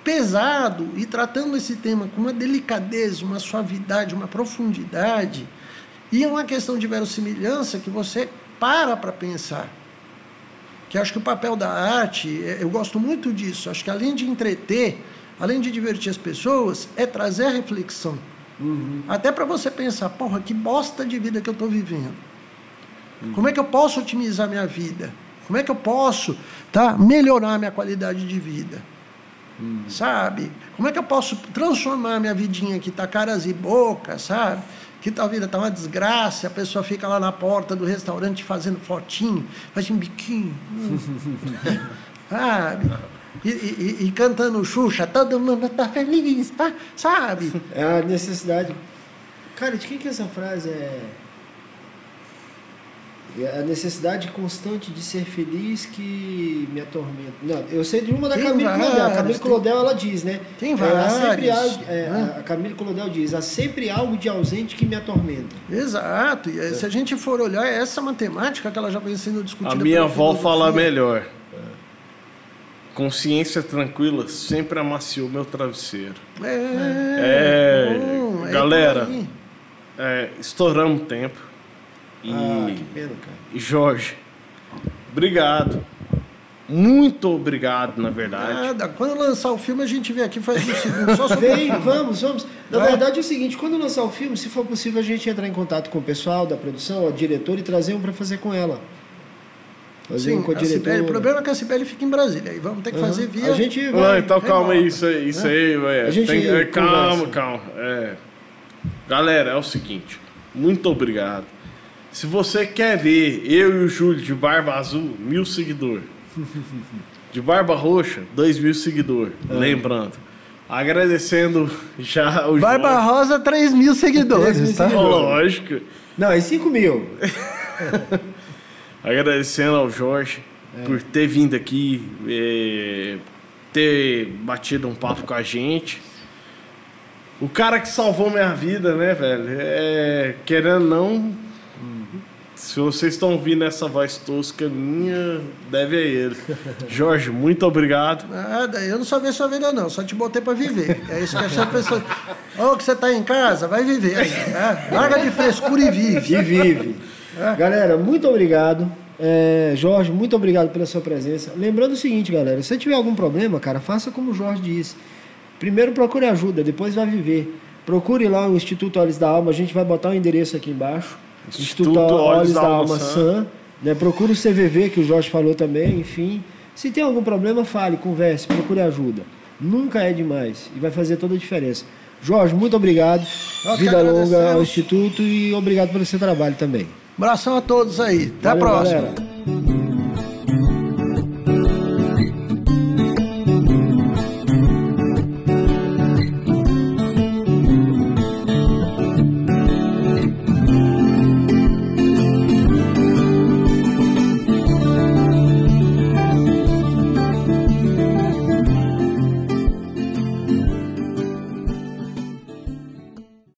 [SPEAKER 3] pesado e tratando esse tema com uma delicadeza, uma suavidade, uma profundidade, e é uma questão de verossimilhança que você para para pensar. Que acho que o papel da arte, é- eu gosto muito disso, acho que além de entreter, além de divertir as pessoas, é trazer a reflexão. Até para você pensar, porra, que bosta de vida que eu estou vivendo. Como é que eu posso otimizar minha vida? Como é que eu posso tá, melhorar minha qualidade de vida? Sabe? Como é que eu posso transformar minha vidinha que tá caras e bocas, sabe? Que tua vida tá uma desgraça, a pessoa fica lá na porta do restaurante fazendo fotinho, fazendo biquinho. *laughs* sabe? E, e- e- cantando Xuxa, todo mundo tá feliz, tá? sabe?
[SPEAKER 2] É a necessidade. Cara, de quem que essa frase é? É a necessidade constante de ser feliz que me atormenta. Não, eu sei de uma da Camille Claudel. A
[SPEAKER 3] várias,
[SPEAKER 2] Camille Claudel ela diz, né?
[SPEAKER 3] Tem
[SPEAKER 2] É, há sempre
[SPEAKER 3] várias,
[SPEAKER 2] algo- é? A Camille Claudel diz: há sempre algo de ausente que me atormenta.
[SPEAKER 3] Exato. E aí, se a gente for olhar, é essa matemática que ela já vem sendo discutida.
[SPEAKER 1] A minha avó fala melhor. Consciência tranquila sempre amaciou meu travesseiro.
[SPEAKER 3] É,
[SPEAKER 1] É,
[SPEAKER 3] bom, é
[SPEAKER 1] galera. É, estouramos o tempo. E,
[SPEAKER 2] Ah, que pena, cara.
[SPEAKER 1] e Jorge, obrigado. Muito obrigado, na verdade.
[SPEAKER 3] Nada. Quando lançar o filme, a gente vem aqui e faz um segundo só sobre
[SPEAKER 2] Vem, vamos, vamos. Na
[SPEAKER 3] Vai.
[SPEAKER 2] verdade é o seguinte, quando lançar o filme, se for possível, a gente entrar em contato com o pessoal da produção, a diretora, e trazer um para fazer com ela. Fazer
[SPEAKER 3] Sim,
[SPEAKER 2] um com a diretora.
[SPEAKER 3] o problema é que a Cibele fica em Brasília. Aí vamos ter que
[SPEAKER 2] Aham.
[SPEAKER 3] fazer via.
[SPEAKER 2] A gente
[SPEAKER 1] Ah,
[SPEAKER 2] vai.
[SPEAKER 1] então calma aí, isso aí, isso
[SPEAKER 3] né?
[SPEAKER 1] aí.
[SPEAKER 2] A gente
[SPEAKER 1] Tem- é, calma, calma. É. Galera, é o seguinte, muito obrigado. Se você quer ver eu e o Júlio de barba azul, mil seguidores. *laughs* De barba roxa, dois mil seguidores. Lembrando. Agradecendo já o
[SPEAKER 3] Barba
[SPEAKER 1] Jorge.
[SPEAKER 3] Rosa, 3 mil seguidores,
[SPEAKER 2] 3 mil
[SPEAKER 3] tá?
[SPEAKER 2] seguidores.
[SPEAKER 1] Lógico.
[SPEAKER 2] Não, é 5 mil. *laughs*
[SPEAKER 1] Agradecendo ao Jorge por ter vindo aqui, eh, ter batido um papo com a gente. O cara que salvou minha vida, né, velho? É, querendo não, se vocês estão ouvindo essa voz tosca minha, deve a ele. Jorge, muito obrigado.
[SPEAKER 3] Nada, eu não salvei sua vida, não. Só te botei pra viver. É isso que essa pessoa. Ô, que você tá em casa, vai viver. É, larga de frescura e vive.
[SPEAKER 2] E vive. Galera, muito obrigado. É, Jorge, muito obrigado pela sua presença. Lembrando o seguinte, galera, se você tiver algum problema, cara, faça como o Jorge disse. Primeiro procure ajuda, depois vai viver. Procure lá o Instituto Olhos da Alma, a gente vai botar o endereço aqui embaixo.
[SPEAKER 1] Instituto Olhos da Alma
[SPEAKER 2] Sam. Né? Procure o CVV, que o Jorge falou também, enfim. Se tem algum problema, fale, converse, procure ajuda. Nunca é demais e vai fazer toda a diferença. Jorge, muito obrigado.
[SPEAKER 3] Nós
[SPEAKER 2] Vida longa ao. Instituto e obrigado pelo seu trabalho também.
[SPEAKER 3] Abração a todos aí. Até a
[SPEAKER 2] Valeu,
[SPEAKER 3] próxima.
[SPEAKER 2] galera.